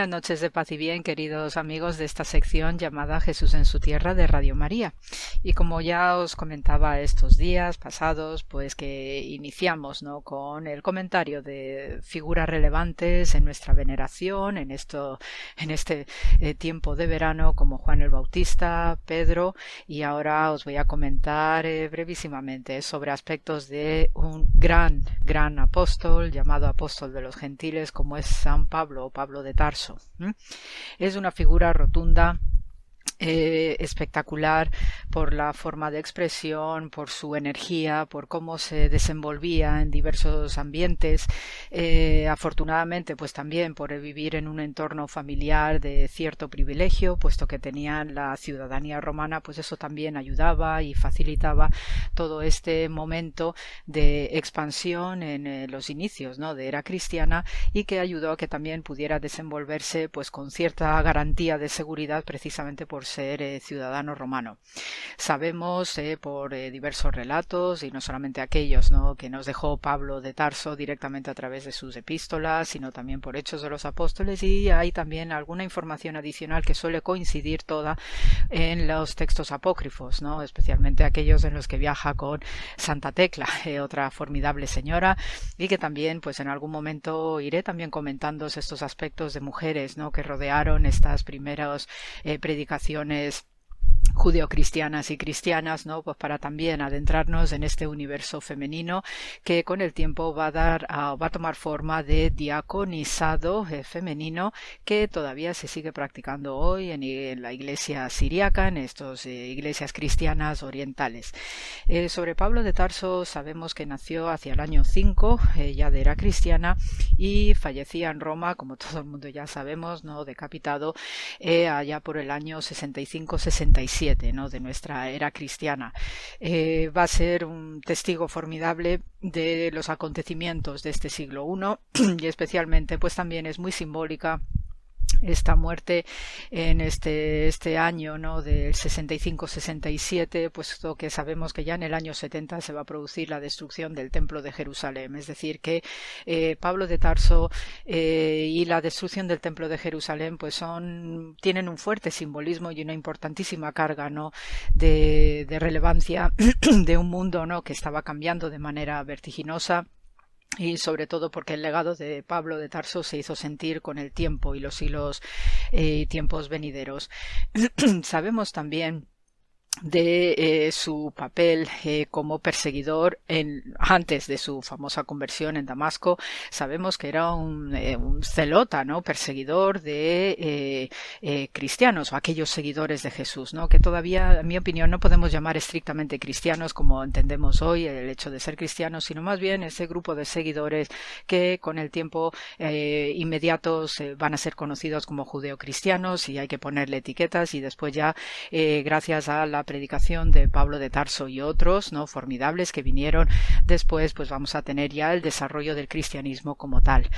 Buenas noches de paz y bien, queridos amigos de esta sección llamada Jesús en su tierra de Radio María. Y como ya os comentaba estos días pasados, pues que iniciamos ¿no? con el comentario de figuras relevantes en nuestra veneración, en esto, en este eh, tiempo de verano, como Juan el Bautista, Pedro, y ahora os voy a comentar eh, brevísimamente sobre aspectos de un gran, gran apóstol llamado apóstol de los gentiles, como es San Pablo o Pablo de Tarso es una figura rotunda eh, espectacular por la forma de expresión, por su energía, por cómo se desenvolvía en diversos ambientes. Eh, afortunadamente, pues también por vivir en un entorno familiar de cierto privilegio, puesto que tenían la ciudadanía romana, pues eso también ayudaba y facilitaba todo este momento de expansión en eh, los inicios ¿no? de era cristiana y que ayudó a que también pudiera desenvolverse pues con cierta garantía de seguridad precisamente por ser eh, ciudadano romano. Sabemos eh, por eh, diversos relatos, y no solamente aquellos que nos dejó Pablo de Tarso directamente a través de sus epístolas, sino también por hechos de los apóstoles, y hay también alguna información adicional que suele coincidir toda en los textos apócrifos, especialmente aquellos en los que viaja con Santa Tecla, otra formidable señora, y que también, pues en algún momento iré también comentando estos aspectos de mujeres que rodearon estas primeras predicaciones cuestiones judeocristianas y cristianas, ¿no? Pues para también adentrarnos en este universo femenino que con el tiempo va a dar, va a tomar forma de diaconizado eh, femenino que todavía se sigue practicando hoy en, la iglesia siriaca, en estas eh, iglesias cristianas orientales. Eh, sobre Pablo de Tarso sabemos que nació hacia el año 5, ya de era cristiana, y fallecía en Roma, como todo el mundo ya sabemos, no decapitado, allá por el año 65-67 ¿no? de nuestra era cristiana. Eh, va a ser un testigo formidable de los acontecimientos de este siglo I y especialmente pues también es muy simbólica esta muerte en este, este año ¿no? del 65-67, puesto que sabemos que ya en el año 70 se va a producir la destrucción del Templo de Jerusalén. Es decir, que eh, Pablo de Tarso eh, y la destrucción del Templo de Jerusalén pues son, tienen un fuerte simbolismo y una importantísima carga ¿no? de, de relevancia de un mundo ¿no? que estaba cambiando de manera vertiginosa y sobre todo porque el legado de Pablo de Tarso se hizo sentir con el tiempo y los siglos y eh, tiempos venideros. Sabemos también de eh, su papel eh, como perseguidor en, antes de su famosa conversión en Damasco. Sabemos que era un, eh, celota no perseguidor de cristianos o aquellos seguidores de Jesús no que todavía en mi opinión no podemos llamar estrictamente cristianos como entendemos hoy el hecho de ser cristianos sino más bien ese grupo de seguidores que con el tiempo inmediatos van a ser conocidos como judeocristianos y hay que ponerle etiquetas y después ya gracias a la predicación de Pablo de Tarso y otros, ¿no? Formidables que vinieron después, pues vamos a tener ya el desarrollo del cristianismo como tal.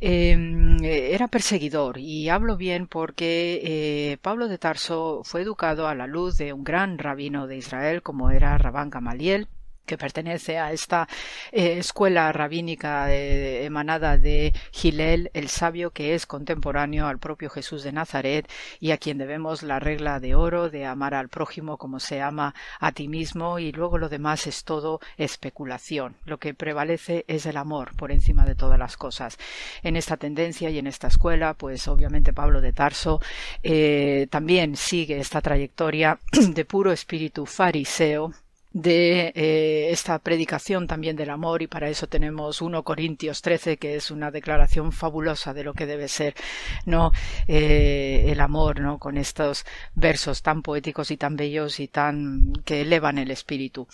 Em, era perseguidor y hablo bien porque eh, Pablo de Tarso fue educado a la luz de un gran rabino de Israel como era Rabán Gamaliel que pertenece a esta eh, escuela rabínica emanada de Gilel, el sabio que es contemporáneo al propio Jesús de Nazaret y a quien debemos la regla de oro de amar al prójimo como se ama a ti mismo y luego lo demás es todo especulación. Lo que prevalece es el amor por encima de todas las cosas. En esta tendencia y en esta escuela, pues obviamente Pablo de Tarso eh, también sigue esta trayectoria de puro espíritu fariseo de eh, esta predicación también del amor y para eso tenemos 1 Corintios 13 que es una declaración fabulosa de lo que debe ser no eh, el amor no con estos versos tan poéticos y tan bellos y tan que elevan el espíritu.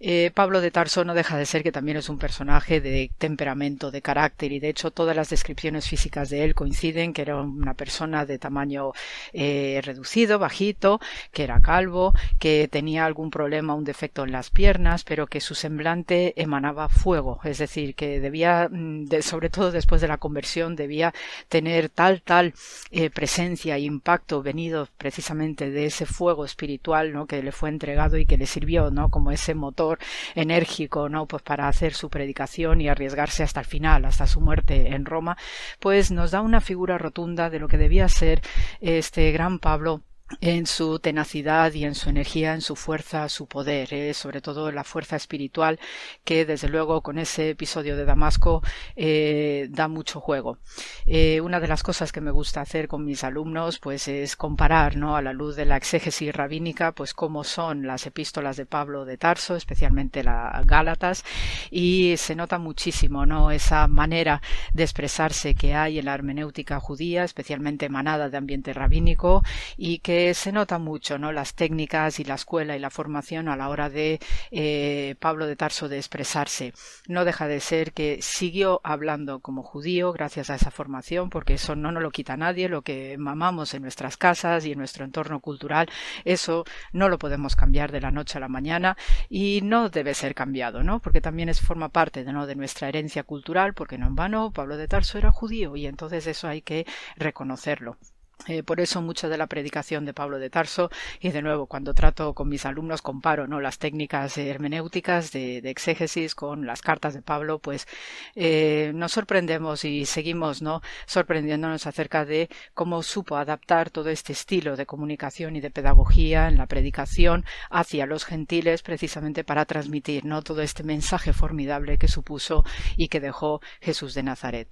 Eh, Pablo de Tarso no deja de ser que también es un personaje de temperamento de carácter y de hecho todas las descripciones físicas de él coinciden que era una persona de tamaño reducido bajito que era calvo que tenía algún problema un defecto en las piernas, pero que su semblante emanaba fuego, es decir, que debía, mm, sobre todo después de la conversión, debía tener tal, tal eh, presencia e impacto venido precisamente de ese fuego espiritual, ¿no? Que le fue entregado y que le sirvió, ¿no? Como ese motor enérgico, ¿no? Pues para hacer su predicación y arriesgarse hasta el final, hasta su muerte en Roma, pues nos da una figura rotunda de lo que debía ser este gran Pablo en su tenacidad y en su energía, en su fuerza, su poder, eh, sobre todo la fuerza espiritual que desde luego con ese episodio de Damasco eh, da mucho juego. Eh, una de las cosas que me gusta hacer con mis alumnos pues es comparar ¿no? a la luz de la exégesis rabínica pues cómo son las epístolas de Pablo de Tarso, especialmente las Gálatas y se nota muchísimo ¿no? esa manera de expresarse que hay en la hermenéutica judía, especialmente emanada de ambiente rabínico y que se nota mucho, ¿no? Las técnicas y la escuela y la formación a la hora de eh, Pablo de Tarso de expresarse. No deja de ser que siguió hablando como judío gracias a esa formación, porque eso no nos lo quita nadie, lo que mamamos en nuestras casas y en nuestro entorno cultural, eso no lo podemos cambiar de la noche a la mañana y no debe ser cambiado, ¿no? Porque también es forma parte ¿no? de nuestra herencia cultural, porque no en vano Pablo de Tarso era judío y entonces eso hay que reconocerlo. Eh, por eso mucho de la predicación de Pablo de Tarso y de nuevo cuando trato con mis alumnos comparo no las técnicas hermenéuticas de, exégesis con las cartas de Pablo pues eh, nos sorprendemos y seguimos no sorprendiéndonos acerca de cómo supo adaptar todo este estilo de comunicación y de pedagogía en la predicación hacia los gentiles precisamente para transmitir no todo este mensaje formidable que supuso y que dejó Jesús de Nazaret.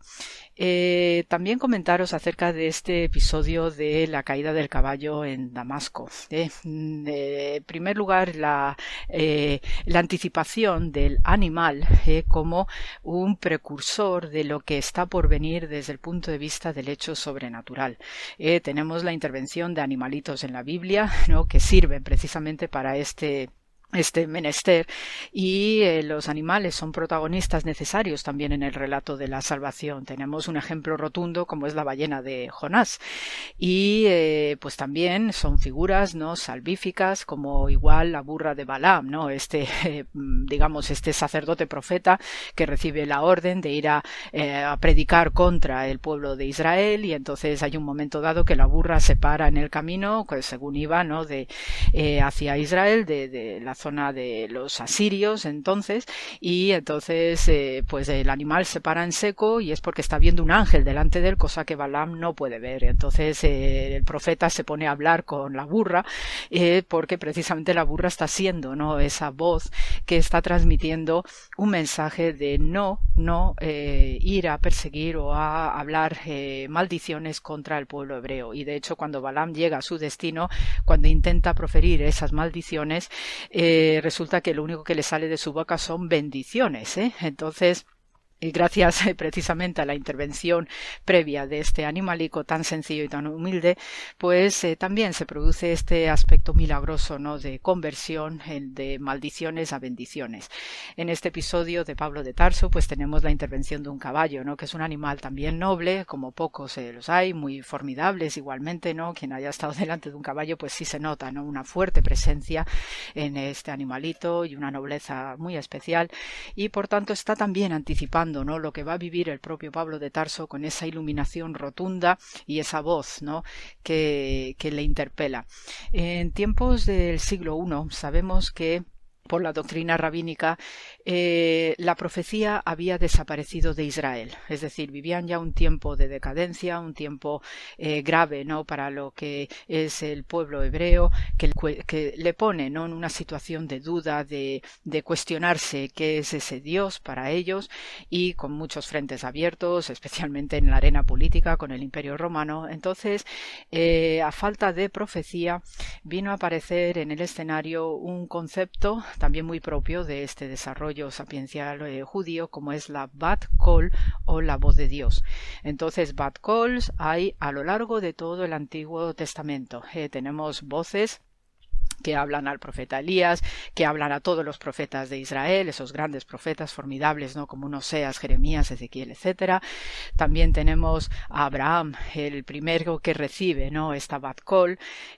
Eh, también comentaros acerca de este episodio de la caída del caballo en Damasco. Eh, mm, eh, en primer lugar, la, la anticipación del animal como un precursor de lo que está por venir desde el punto de vista del hecho sobrenatural. tenemos la intervención de animalitos en la Biblia, ¿no? que sirven precisamente para este este menester y eh, los animales son protagonistas necesarios también en el relato de la salvación. Tenemos un ejemplo rotundo como es la ballena de Jonás y eh, pues también son figuras no salvíficas como igual la burra de Balaam, no este digamos este sacerdote profeta que recibe la orden de ir a, eh, a, predicar contra el pueblo de Israel y entonces hay un momento dado que la burra se para en el camino pues según iba no de hacia Israel de, de la zona de los asirios entonces y entonces eh, pues el animal se para en seco y es porque está viendo un ángel delante de él cosa que Balaam no puede ver. Entonces eh, el profeta se pone a hablar con la burra eh, porque precisamente la burra está siendo no esa voz que está transmitiendo un mensaje de no no ir a perseguir o a hablar maldiciones contra el pueblo hebreo. Y de hecho cuando Balaam llega a su destino cuando intenta proferir esas maldiciones eh, resulta que lo único que le sale de su boca son bendiciones. ¿eh? Entonces, y gracias precisamente a la intervención previa de este animalico tan sencillo y tan humilde, pues eh, también se produce este aspecto milagroso ¿no? de conversión de maldiciones a bendiciones. En este episodio de Pablo de Tarso, pues tenemos la intervención de un caballo, ¿no? que es un animal también noble, como pocos eh, los hay, muy formidables igualmente, ¿no? Quien haya estado delante de un caballo, pues sí se nota, ¿no? Una fuerte presencia en este animalito y una nobleza muy especial, y por tanto está también anticipando lo que va a vivir el propio Pablo de Tarso con esa iluminación rotunda y esa voz ¿no? que, que le interpela. En tiempos del siglo I sabemos que por la doctrina rabínica, eh, la profecía había desaparecido de Israel. Es decir, vivían ya un tiempo de decadencia, un tiempo eh, grave ¿no? para lo que es el pueblo hebreo, que, le pone ¿no? en una situación de duda, de, de, cuestionarse qué es ese Dios para ellos y con muchos frentes abiertos, especialmente en la arena política con el Imperio Romano. Entonces, eh, a falta de profecía, vino a aparecer en el escenario un concepto también muy propio de este desarrollo sapiencial eh, judío, como es la Bat Kol o la voz de Dios. Entonces, Bat Kols hay a lo largo de todo el Antiguo Testamento. Eh, tenemos voces que hablan al profeta Elías, que hablan a todos los profetas de Israel, esos grandes profetas formidables, ¿no? Como Oseas, Jeremías, Ezequiel, etcétera. También tenemos a Abraham, el primero que recibe, ¿no? Esta Bat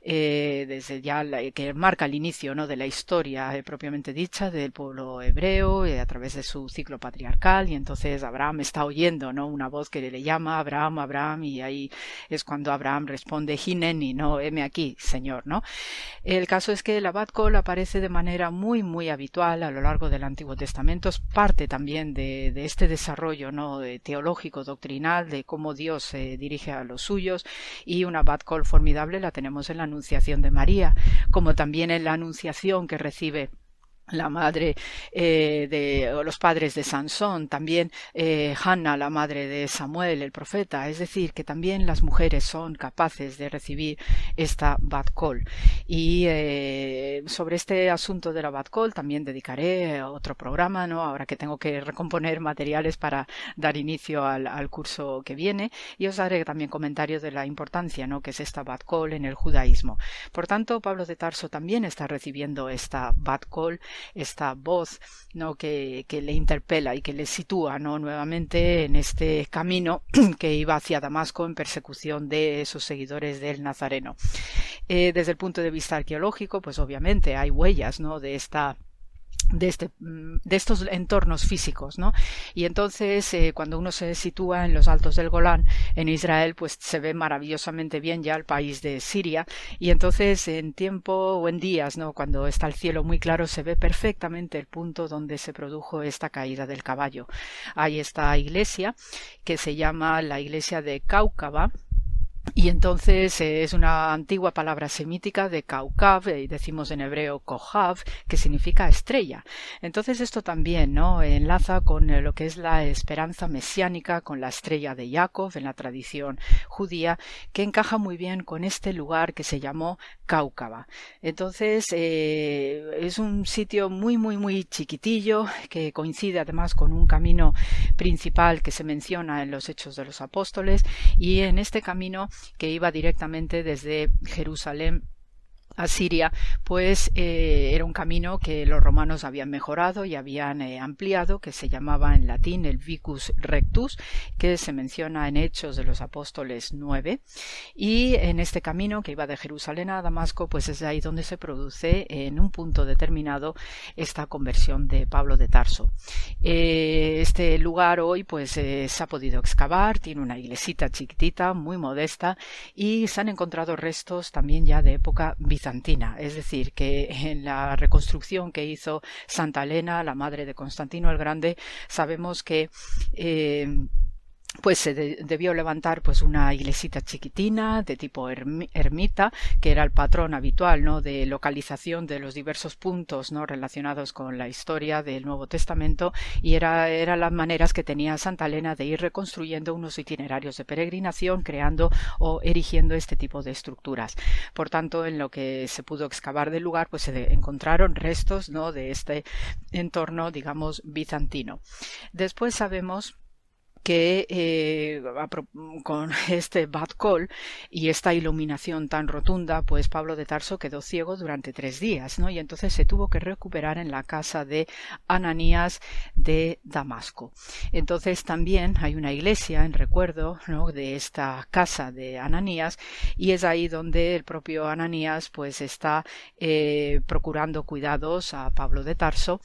eh, desde ya que marca el inicio, ¿no? De la historia eh, propiamente dicha del pueblo hebreo eh, a través de su ciclo patriarcal y entonces Abraham está oyendo, ¿no? Una voz que le llama Abraham, Abraham y ahí es cuando Abraham responde Hineni, no, heme aquí, Señor, ¿no? El caso es que la Bat aparece de manera muy, muy habitual a lo largo del Antiguo Testamento. Es parte también de, este desarrollo ¿no? teológico, doctrinal, de cómo Dios se dirige a los suyos. Y una Bat formidable la tenemos en la Anunciación de María, como también en la Anunciación que recibe la madre eh, de los padres de Sansón, también eh, Hanna, la madre de Samuel, el profeta, es decir, que también las mujeres son capaces de recibir esta Bat Call. Y eh, sobre este asunto de la Call también dedicaré otro programa, ¿no? Ahora que tengo que recomponer materiales para dar inicio al, curso que viene, y os haré también comentarios de la importancia, ¿no? Que es esta Bat Call en el judaísmo. Por tanto, Pablo de Tarso también está recibiendo esta Bat Call esta voz ¿no? que, que le interpela y que le sitúa ¿no? nuevamente en este camino que iba hacia Damasco en persecución de esos seguidores del Nazareno. Eh, desde el punto de vista arqueológico, pues obviamente hay huellas ¿no? de esta de, este, mm, de estos entornos físicos, ¿no? Y entonces, eh, cuando uno se sitúa en los altos del Golán, en Israel, pues se ve maravillosamente bien ya el país de Siria, y entonces en tiempo o en días, ¿no? Cuando está el cielo muy claro, se ve perfectamente el punto donde se produjo esta caída del caballo. Hay esta iglesia que se llama la iglesia de Cáucaba, y entonces eh, es una antigua palabra semítica de Kaukav, y decimos en hebreo Kohav, que significa estrella. Entonces esto también ¿no? enlaza con eh, lo que es la esperanza mesiánica, con la estrella de Jacob en la tradición judía, que encaja muy bien con este lugar que se llamó Cáucaba. Entonces eh, es un sitio muy muy muy chiquitillo que coincide además con un camino principal que se menciona en los Hechos de los Apóstoles y en este camino que iba directamente desde Jerusalén a Siria, pues eh, era un camino que los romanos habían mejorado y habían eh, ampliado, que se llamaba en latín el Vicus Rectus, que se menciona en Hechos de los Apóstoles 9. Y en este camino que iba de Jerusalén a Damasco, pues es ahí donde se produce en un punto determinado esta conversión de Pablo de Tarso. Eh, este lugar hoy pues se ha podido excavar, tiene una iglesita chiquitita, muy modesta, y se han encontrado restos también ya de época es decir, que en la reconstrucción que hizo Santa Elena, la madre de Constantino el Grande, sabemos que eh, pues se debió levantar pues una iglesita chiquitina de tipo ermita que era el patrón habitual no de localización de los diversos puntos no relacionados con la historia del Nuevo Testamento y era eran las maneras que tenía Santa Elena de ir reconstruyendo unos itinerarios de peregrinación creando o erigiendo este tipo de estructuras. Por tanto en lo que se pudo excavar del lugar pues se encontraron restos no de este entorno digamos bizantino. Después sabemos que eh, con este bad call y esta iluminación tan rotunda, pues Pablo de Tarso quedó ciego durante tres días, ¿no? Y entonces se tuvo que recuperar en la casa de Ananías de Damasco. Entonces también hay una iglesia en recuerdo, ¿no? De esta casa de Ananías y es ahí donde el propio Ananías pues está eh, procurando cuidados a Pablo de Tarso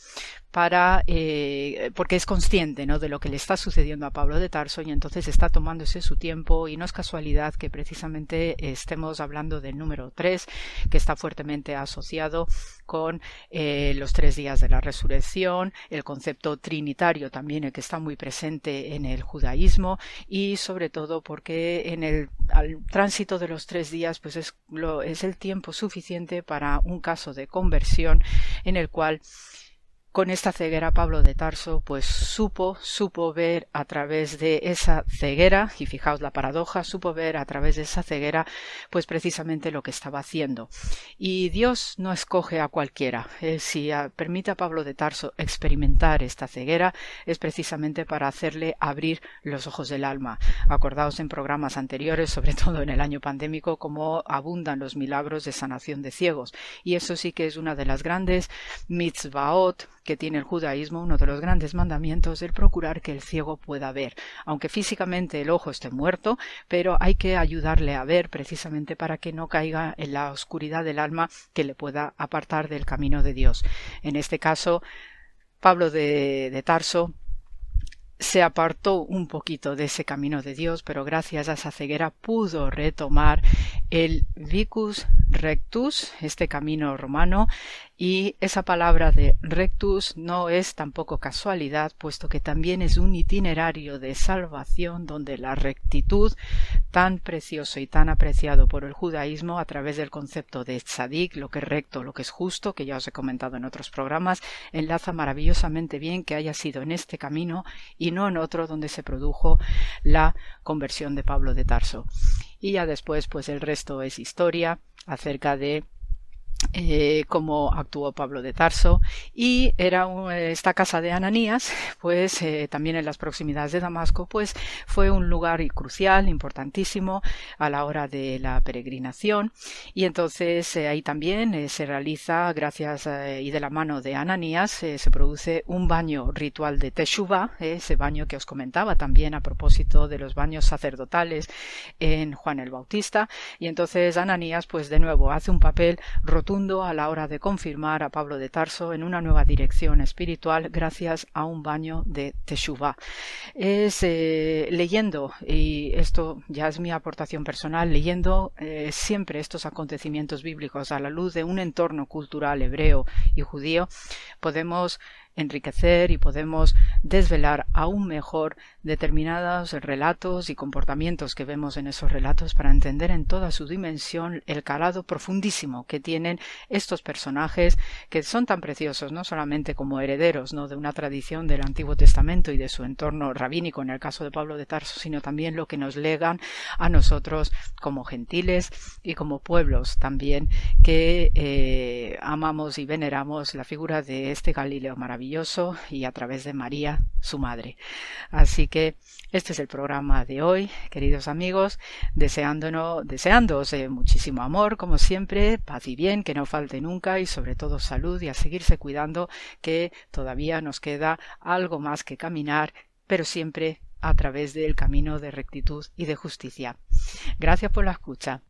para eh, porque es consciente ¿no? de lo que le está sucediendo a Pablo de Tarso y entonces está tomándose su tiempo y no es casualidad que precisamente estemos hablando del número 3 que está fuertemente asociado con eh, los tres días de la resurrección, el concepto trinitario también el que está muy presente en el judaísmo y sobre todo porque en el al tránsito de los tres días pues es, lo, es el tiempo suficiente para un caso de conversión en el cual con esta ceguera Pablo de Tarso pues supo, supo ver a través de esa ceguera, y fijaos la paradoja, supo ver a través de esa ceguera pues precisamente lo que estaba haciendo. Y Dios no escoge a cualquiera. Eh, si permite a Pablo de Tarso experimentar esta ceguera es precisamente para hacerle abrir los ojos del alma. Acordaos en programas anteriores, sobre todo en el año pandémico, cómo abundan los milagros de sanación de ciegos. Y eso sí que es una de las grandes mitzvaot que tiene el judaísmo, uno de los grandes mandamientos, el procurar que el ciego pueda ver, aunque físicamente el ojo esté muerto, pero hay que ayudarle a ver precisamente para que no caiga en la oscuridad del alma que le pueda apartar del camino de Dios. En este caso, Pablo de, de Tarso se apartó un poquito de ese camino de Dios, pero gracias a esa ceguera pudo retomar el vicus rectus, este camino romano, y esa palabra de rectus no es tampoco casualidad, puesto que también es un itinerario de salvación donde la rectitud, tan precioso y tan apreciado por el judaísmo a través del concepto de tzadik, lo que es recto, lo que es justo, que ya os he comentado en otros programas, enlaza maravillosamente bien que haya sido en este camino y no en otro donde se produjo la conversión de Pablo de Tarso. Y ya después, pues el resto es historia acerca de eh, como actuó Pablo de Tarso. Y era esta casa de Ananías pues eh, también en las proximidades de Damasco pues fue un lugar crucial importantísimo a la hora de la peregrinación. Y entonces eh, ahí también se realiza gracias y de la mano de Ananías se produce un baño ritual de Teshuvah ese baño que os comentaba también a propósito de los baños sacerdotales en Juan el Bautista. Y entonces Ananías pues de nuevo hace un papel rotundo a la hora de confirmar a Pablo de Tarso en una nueva dirección espiritual gracias a un baño de Teshuvah. Es eh, leyendo, y esto ya es mi aportación personal, leyendo eh, siempre estos acontecimientos bíblicos a la luz de un entorno cultural hebreo y judío, podemos enriquecer y podemos desvelar aún mejor determinados relatos y comportamientos que vemos en esos relatos para entender en toda su dimensión el calado profundísimo que tienen estos personajes que son tan preciosos no solamente como herederos ¿no? de una tradición del Antiguo Testamento y de su entorno rabínico en el caso de Pablo de Tarso, sino también lo que nos legan a nosotros como gentiles y como pueblos también que eh, amamos y veneramos la figura de este Galileo maravilloso y a través de María, su madre. Así que este es el programa de hoy, queridos amigos, deseándonos, deseándoos muchísimo amor, como siempre, paz y bien, que no falte nunca y sobre todo salud y a seguirse cuidando, que todavía nos queda algo más que caminar, pero siempre a través del camino de rectitud y de justicia. Gracias por la escucha.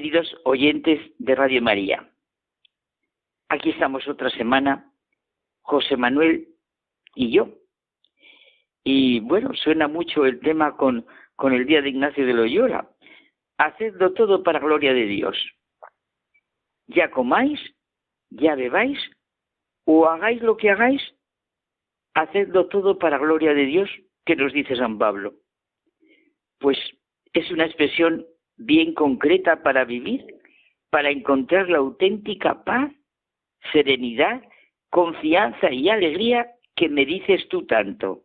Queridos oyentes de Radio María. Aquí estamos otra semana, José Manuel y yo. Y bueno, suena mucho el tema con, con el día de Ignacio de Loyola. Hacedlo todo para gloria de Dios. Ya comáis, ya bebáis, o hagáis lo que hagáis, hacedlo todo para gloria de Dios, que nos dice San Pablo. Pues es una expresión bien concreta para vivir, para encontrar la auténtica paz, serenidad, confianza y alegría que me dices tú tanto.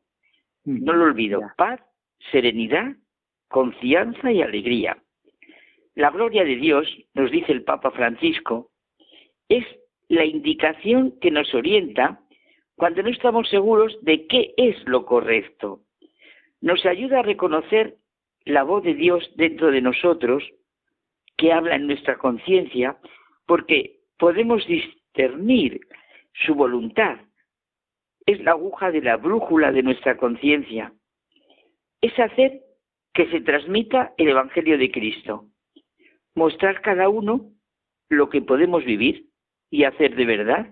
No lo olvido, paz, serenidad, confianza y alegría. La gloria de Dios, nos dice el Papa Francisco, es la indicación que nos orienta cuando no estamos seguros de qué es lo correcto. Nos ayuda a reconocer la voz de Dios dentro de nosotros, que habla en nuestra conciencia, porque podemos discernir su voluntad. Es la aguja de la brújula de nuestra conciencia. Es hacer que se transmita el Evangelio de Cristo. Mostrar cada uno lo que podemos vivir y hacer de verdad,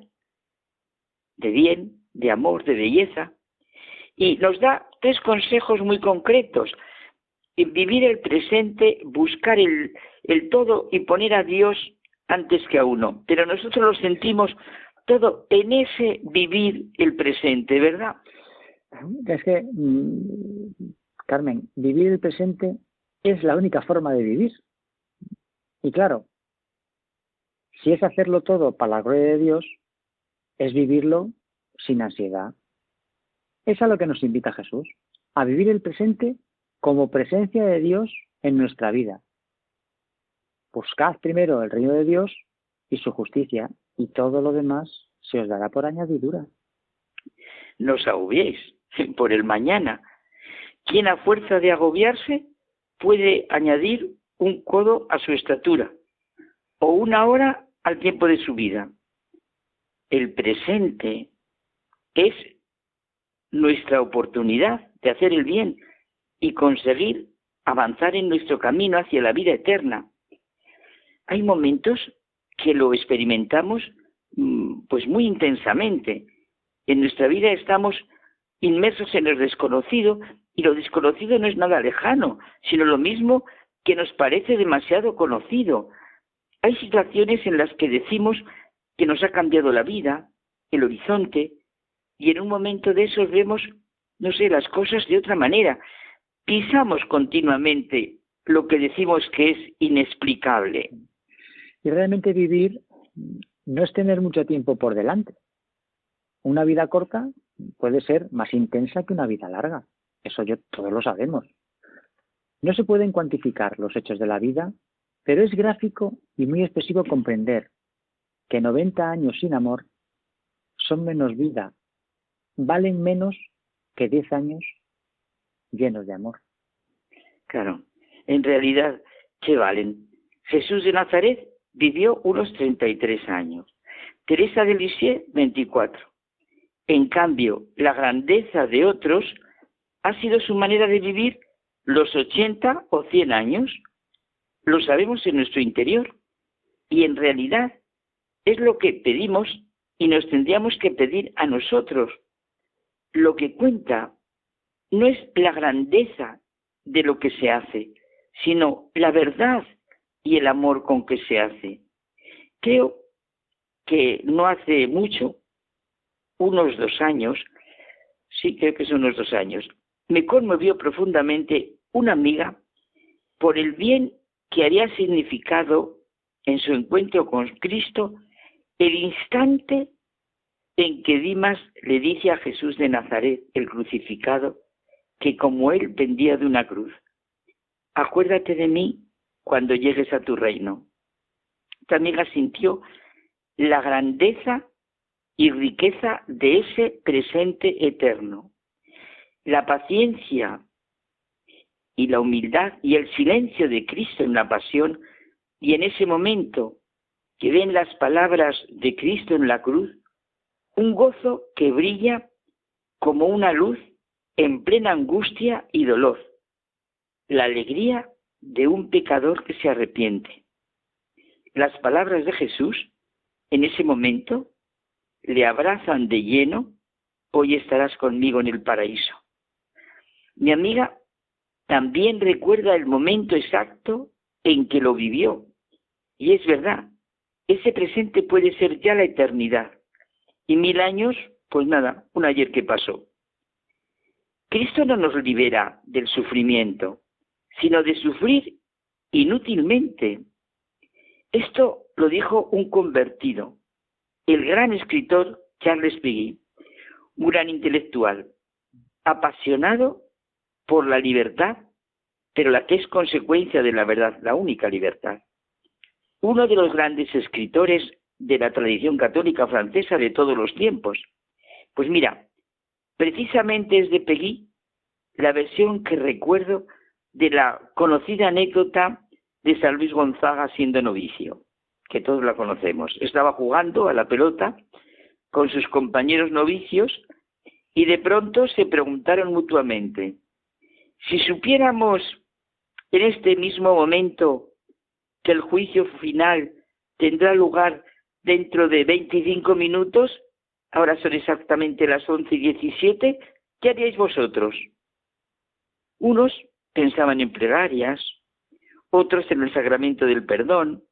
de bien, de amor, de belleza. Y nos da tres consejos muy concretos vivir el presente, buscar el, el todo y poner a Dios antes que a uno. Pero nosotros lo sentimos todo en ese vivir el presente, ¿verdad? Es que, mm, Carmen, vivir el presente es la única forma de vivir. Y claro, si es hacerlo todo para la gloria de Dios, es vivirlo sin ansiedad. Es a lo que nos invita Jesús, a vivir el presente como presencia de Dios en nuestra vida. Buscad primero el reino de Dios y su justicia, y todo lo demás se os dará por añadidura. No os agobiéis por el mañana. Quien a fuerza de agobiarse puede añadir un codo a su estatura o una hora al tiempo de su vida. El presente es nuestra oportunidad de hacer el bien, y conseguir avanzar en nuestro camino hacia la vida eterna. Hay momentos que lo experimentamos mm, pues muy intensamente. En nuestra vida estamos inmersos en el desconocido y lo desconocido no es nada lejano, sino lo mismo que nos parece demasiado conocido. Hay situaciones en las que decimos que nos ha cambiado la vida, el horizonte, y en un momento de esos vemos, no sé, las cosas de otra manera, pisamos continuamente lo que decimos que es inexplicable. Y realmente vivir no es tener mucho tiempo por delante. Una vida corta puede ser más intensa que una vida larga. Eso yo todos lo sabemos. No se pueden cuantificar los hechos de la vida, pero es gráfico y muy expresivo comprender que 90 años sin amor son menos vida, valen menos que 10 años llenos de amor. Claro, en realidad, ¿qué valen? Jesús de Nazaret vivió unos 33 años, Teresa de Lisieux 24. En cambio, la grandeza de otros ha sido su manera de vivir los 80 o 100 años. Lo sabemos en nuestro interior. Y en realidad es lo que pedimos y nos tendríamos que pedir a nosotros. Lo que cuenta no es la grandeza de lo que se hace, sino la verdad y el amor con que se hace. Creo que no hace mucho, unos dos años, sí creo que son unos dos años, me conmovió profundamente una amiga por el bien que haría significado en su encuentro con Cristo el instante en que Dimas le dice a Jesús de Nazaret, el crucificado, que como Él pendía de una cruz. Acuérdate de mí cuando llegues a tu reino. Tu amiga sintió la grandeza y riqueza de ese presente eterno. La paciencia y la humildad y el silencio de Cristo en la pasión y en ese momento que ven las palabras de Cristo en la cruz, un gozo que brilla como una luz en plena angustia y dolor. La alegría de un pecador que se arrepiente. Las palabras de Jesús en ese momento le abrazan de lleno, hoy estarás conmigo en el paraíso. Mi amiga también recuerda el momento exacto en que lo vivió. Y es verdad, ese presente puede ser ya la eternidad. Y mil años, pues nada, un ayer que pasó. Cristo no nos libera del sufrimiento, sino de sufrir inútilmente. Esto lo dijo un convertido, el gran escritor Charles Peguy, un gran intelectual, apasionado por la libertad, pero la que es consecuencia de la verdad, la única libertad. Uno de los grandes escritores de la tradición católica francesa de todos los tiempos. Pues mira, precisamente es de Peggy la versión que recuerdo de la conocida anécdota de San Luis Gonzaga siendo novicio, que todos la conocemos. Estaba jugando a la pelota con sus compañeros novicios y de pronto se preguntaron mutuamente, si supiéramos en este mismo momento que el juicio final tendrá lugar dentro de 25 minutos, ahora son exactamente las 11 y 17, ¿qué haríais vosotros? Unos pensaban en plegarias, otros en el sacramento del perdón,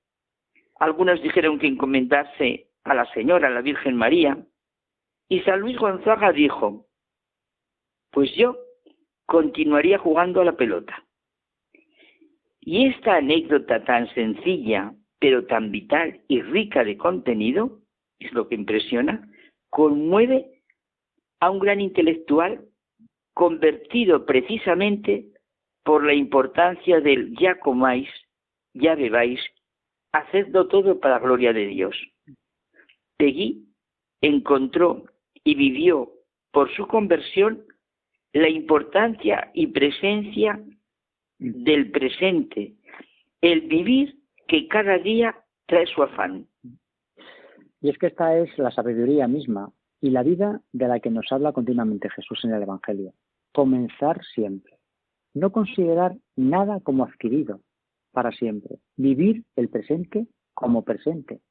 algunos dijeron que encomendarse a la Señora, a la Virgen María, y San Luis Gonzaga dijo, pues yo continuaría jugando a la pelota. Y esta anécdota tan sencilla, pero tan vital y rica de contenido, es lo que impresiona, conmueve a un gran intelectual convertido precisamente por la importancia del ya comáis, ya bebáis, hacedlo todo para la gloria de Dios. Peggy encontró y vivió por su conversión la importancia y presencia del presente, el vivir que cada día trae su afán. Y es que esta es la sabiduría misma y la vida de la que nos habla continuamente Jesús en el Evangelio. Comenzar siempre. No considerar nada como adquirido para siempre. Vivir el presente como presente.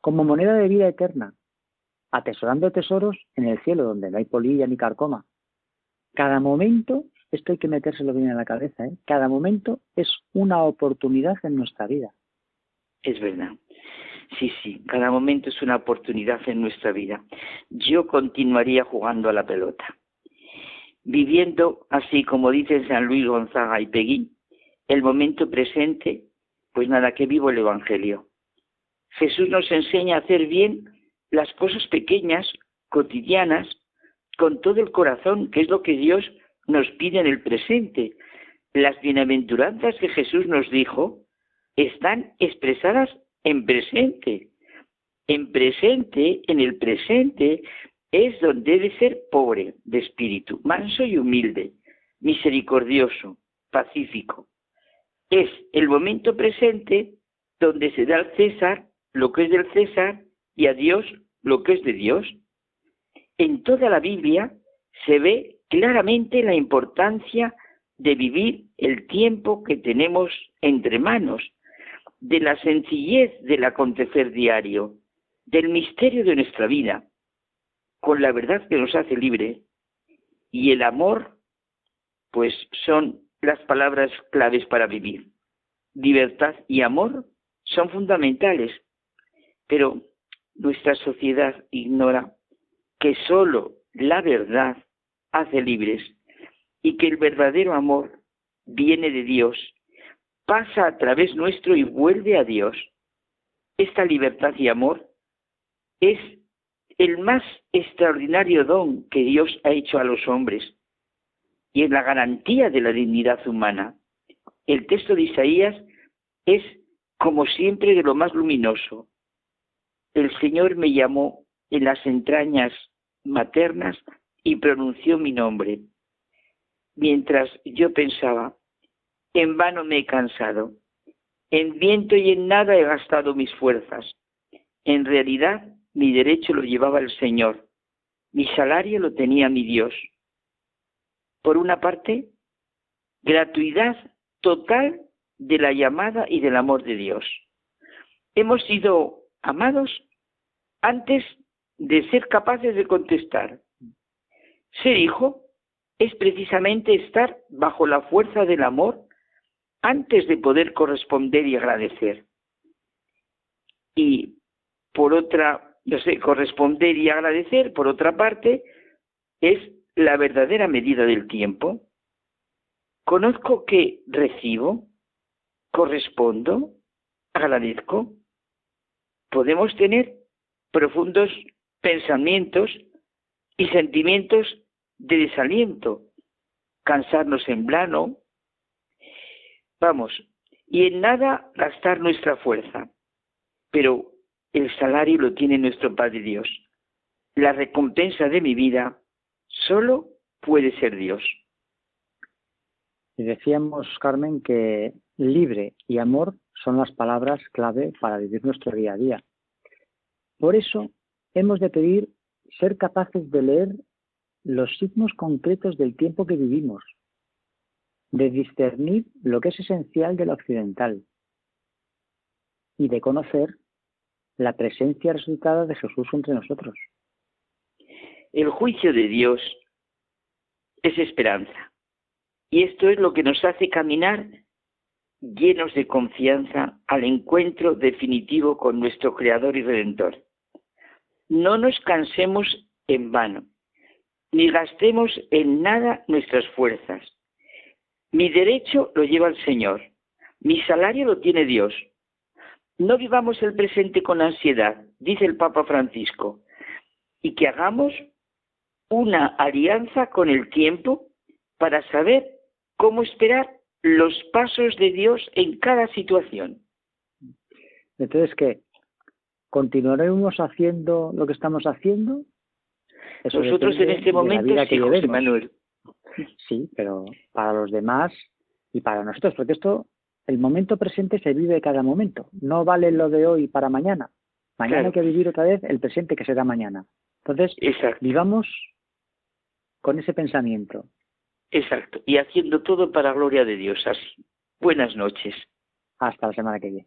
Como moneda de vida eterna. Atesorando tesoros en el cielo donde no hay polilla ni carcoma, cada momento, esto hay que metérselo bien en la cabeza, ¿eh? cada momento es una oportunidad en nuestra vida. Es verdad. Sí, sí, cada momento es una oportunidad en nuestra vida. Yo continuaría jugando a la pelota. Viviendo así como dicen San Luis Gonzaga y Peguín, el momento presente, pues nada, que vivo el Evangelio. Jesús nos enseña a hacer bien las cosas pequeñas, cotidianas, con todo el corazón, que es lo que Dios nos pide en el presente. Las bienaventuranzas que Jesús nos dijo están expresadas en presente. En presente, en el presente, es donde debe ser pobre de espíritu, manso y humilde, misericordioso, pacífico. Es el momento presente donde se da al César lo que es del César y a Dios lo que es de Dios en toda la Biblia se ve claramente la importancia de vivir el tiempo que tenemos entre manos, de la sencillez del acontecer diario, del misterio de nuestra vida, con la verdad que nos hace libre. Y el amor, pues son las palabras claves para vivir. Libertad y amor son fundamentales, pero nuestra sociedad ignora que sólo la verdad hace libres y que el verdadero amor viene de Dios, pasa a través nuestro y vuelve a Dios. Esta libertad y amor es el más extraordinario don que Dios ha hecho a los hombres y es la garantía de la dignidad humana. El texto de Isaías es, como siempre, de lo más luminoso. El Señor me llamó en las entrañas maternas y pronunció mi nombre. Mientras yo pensaba, en vano me he cansado, en viento y en nada he gastado mis fuerzas. En realidad mi derecho lo llevaba el Señor, mi salario lo tenía mi Dios. Por una parte, gratuidad total de la llamada y del amor de Dios. Hemos sido amados antes de ser capaces de contestar. Ser hijo es precisamente estar bajo la fuerza del amor antes de poder corresponder y agradecer. Y por otra, no sé, corresponder y agradecer, por otra parte, es la verdadera medida del tiempo. Conozco que recibo, correspondo, agradezco. Podemos tener profundos pensamientos y sentimientos de desaliento, cansarnos en plano, vamos, y en nada gastar nuestra fuerza. Pero el salario lo tiene nuestro Padre Dios. La recompensa de mi vida solo puede ser Dios. Y decíamos, Carmen, que libre y amor son las palabras clave para vivir nuestro día a día. Por eso hemos de pedir ser capaces de leer los signos concretos del tiempo que vivimos, de discernir lo que es esencial de lo occidental y de conocer la presencia resultada de Jesús entre nosotros. El juicio de Dios es esperanza. Y esto es lo que nos hace caminar llenos de confianza al encuentro definitivo con nuestro Creador y Redentor. No nos cansemos en vano, ni gastemos en nada nuestras fuerzas. Mi derecho lo lleva el Señor, mi salario lo tiene Dios. No vivamos el presente con ansiedad, dice el Papa Francisco, y que hagamos una alianza con el tiempo para saber cómo esperar los pasos de Dios en cada situación. Entonces, ¿qué? ¿Continuaremos haciendo lo que estamos haciendo? Nosotros en este momento sí, José Manuel. Sí, pero para los demás y para nosotros, porque esto, el momento presente se vive cada momento. No vale lo de hoy para mañana. Mañana hay que vivir otra vez el presente que será mañana. Entonces, vivamos con ese pensamiento. Exacto. Y haciendo todo para gloria de Dios. Así. Buenas noches. Hasta la semana que viene.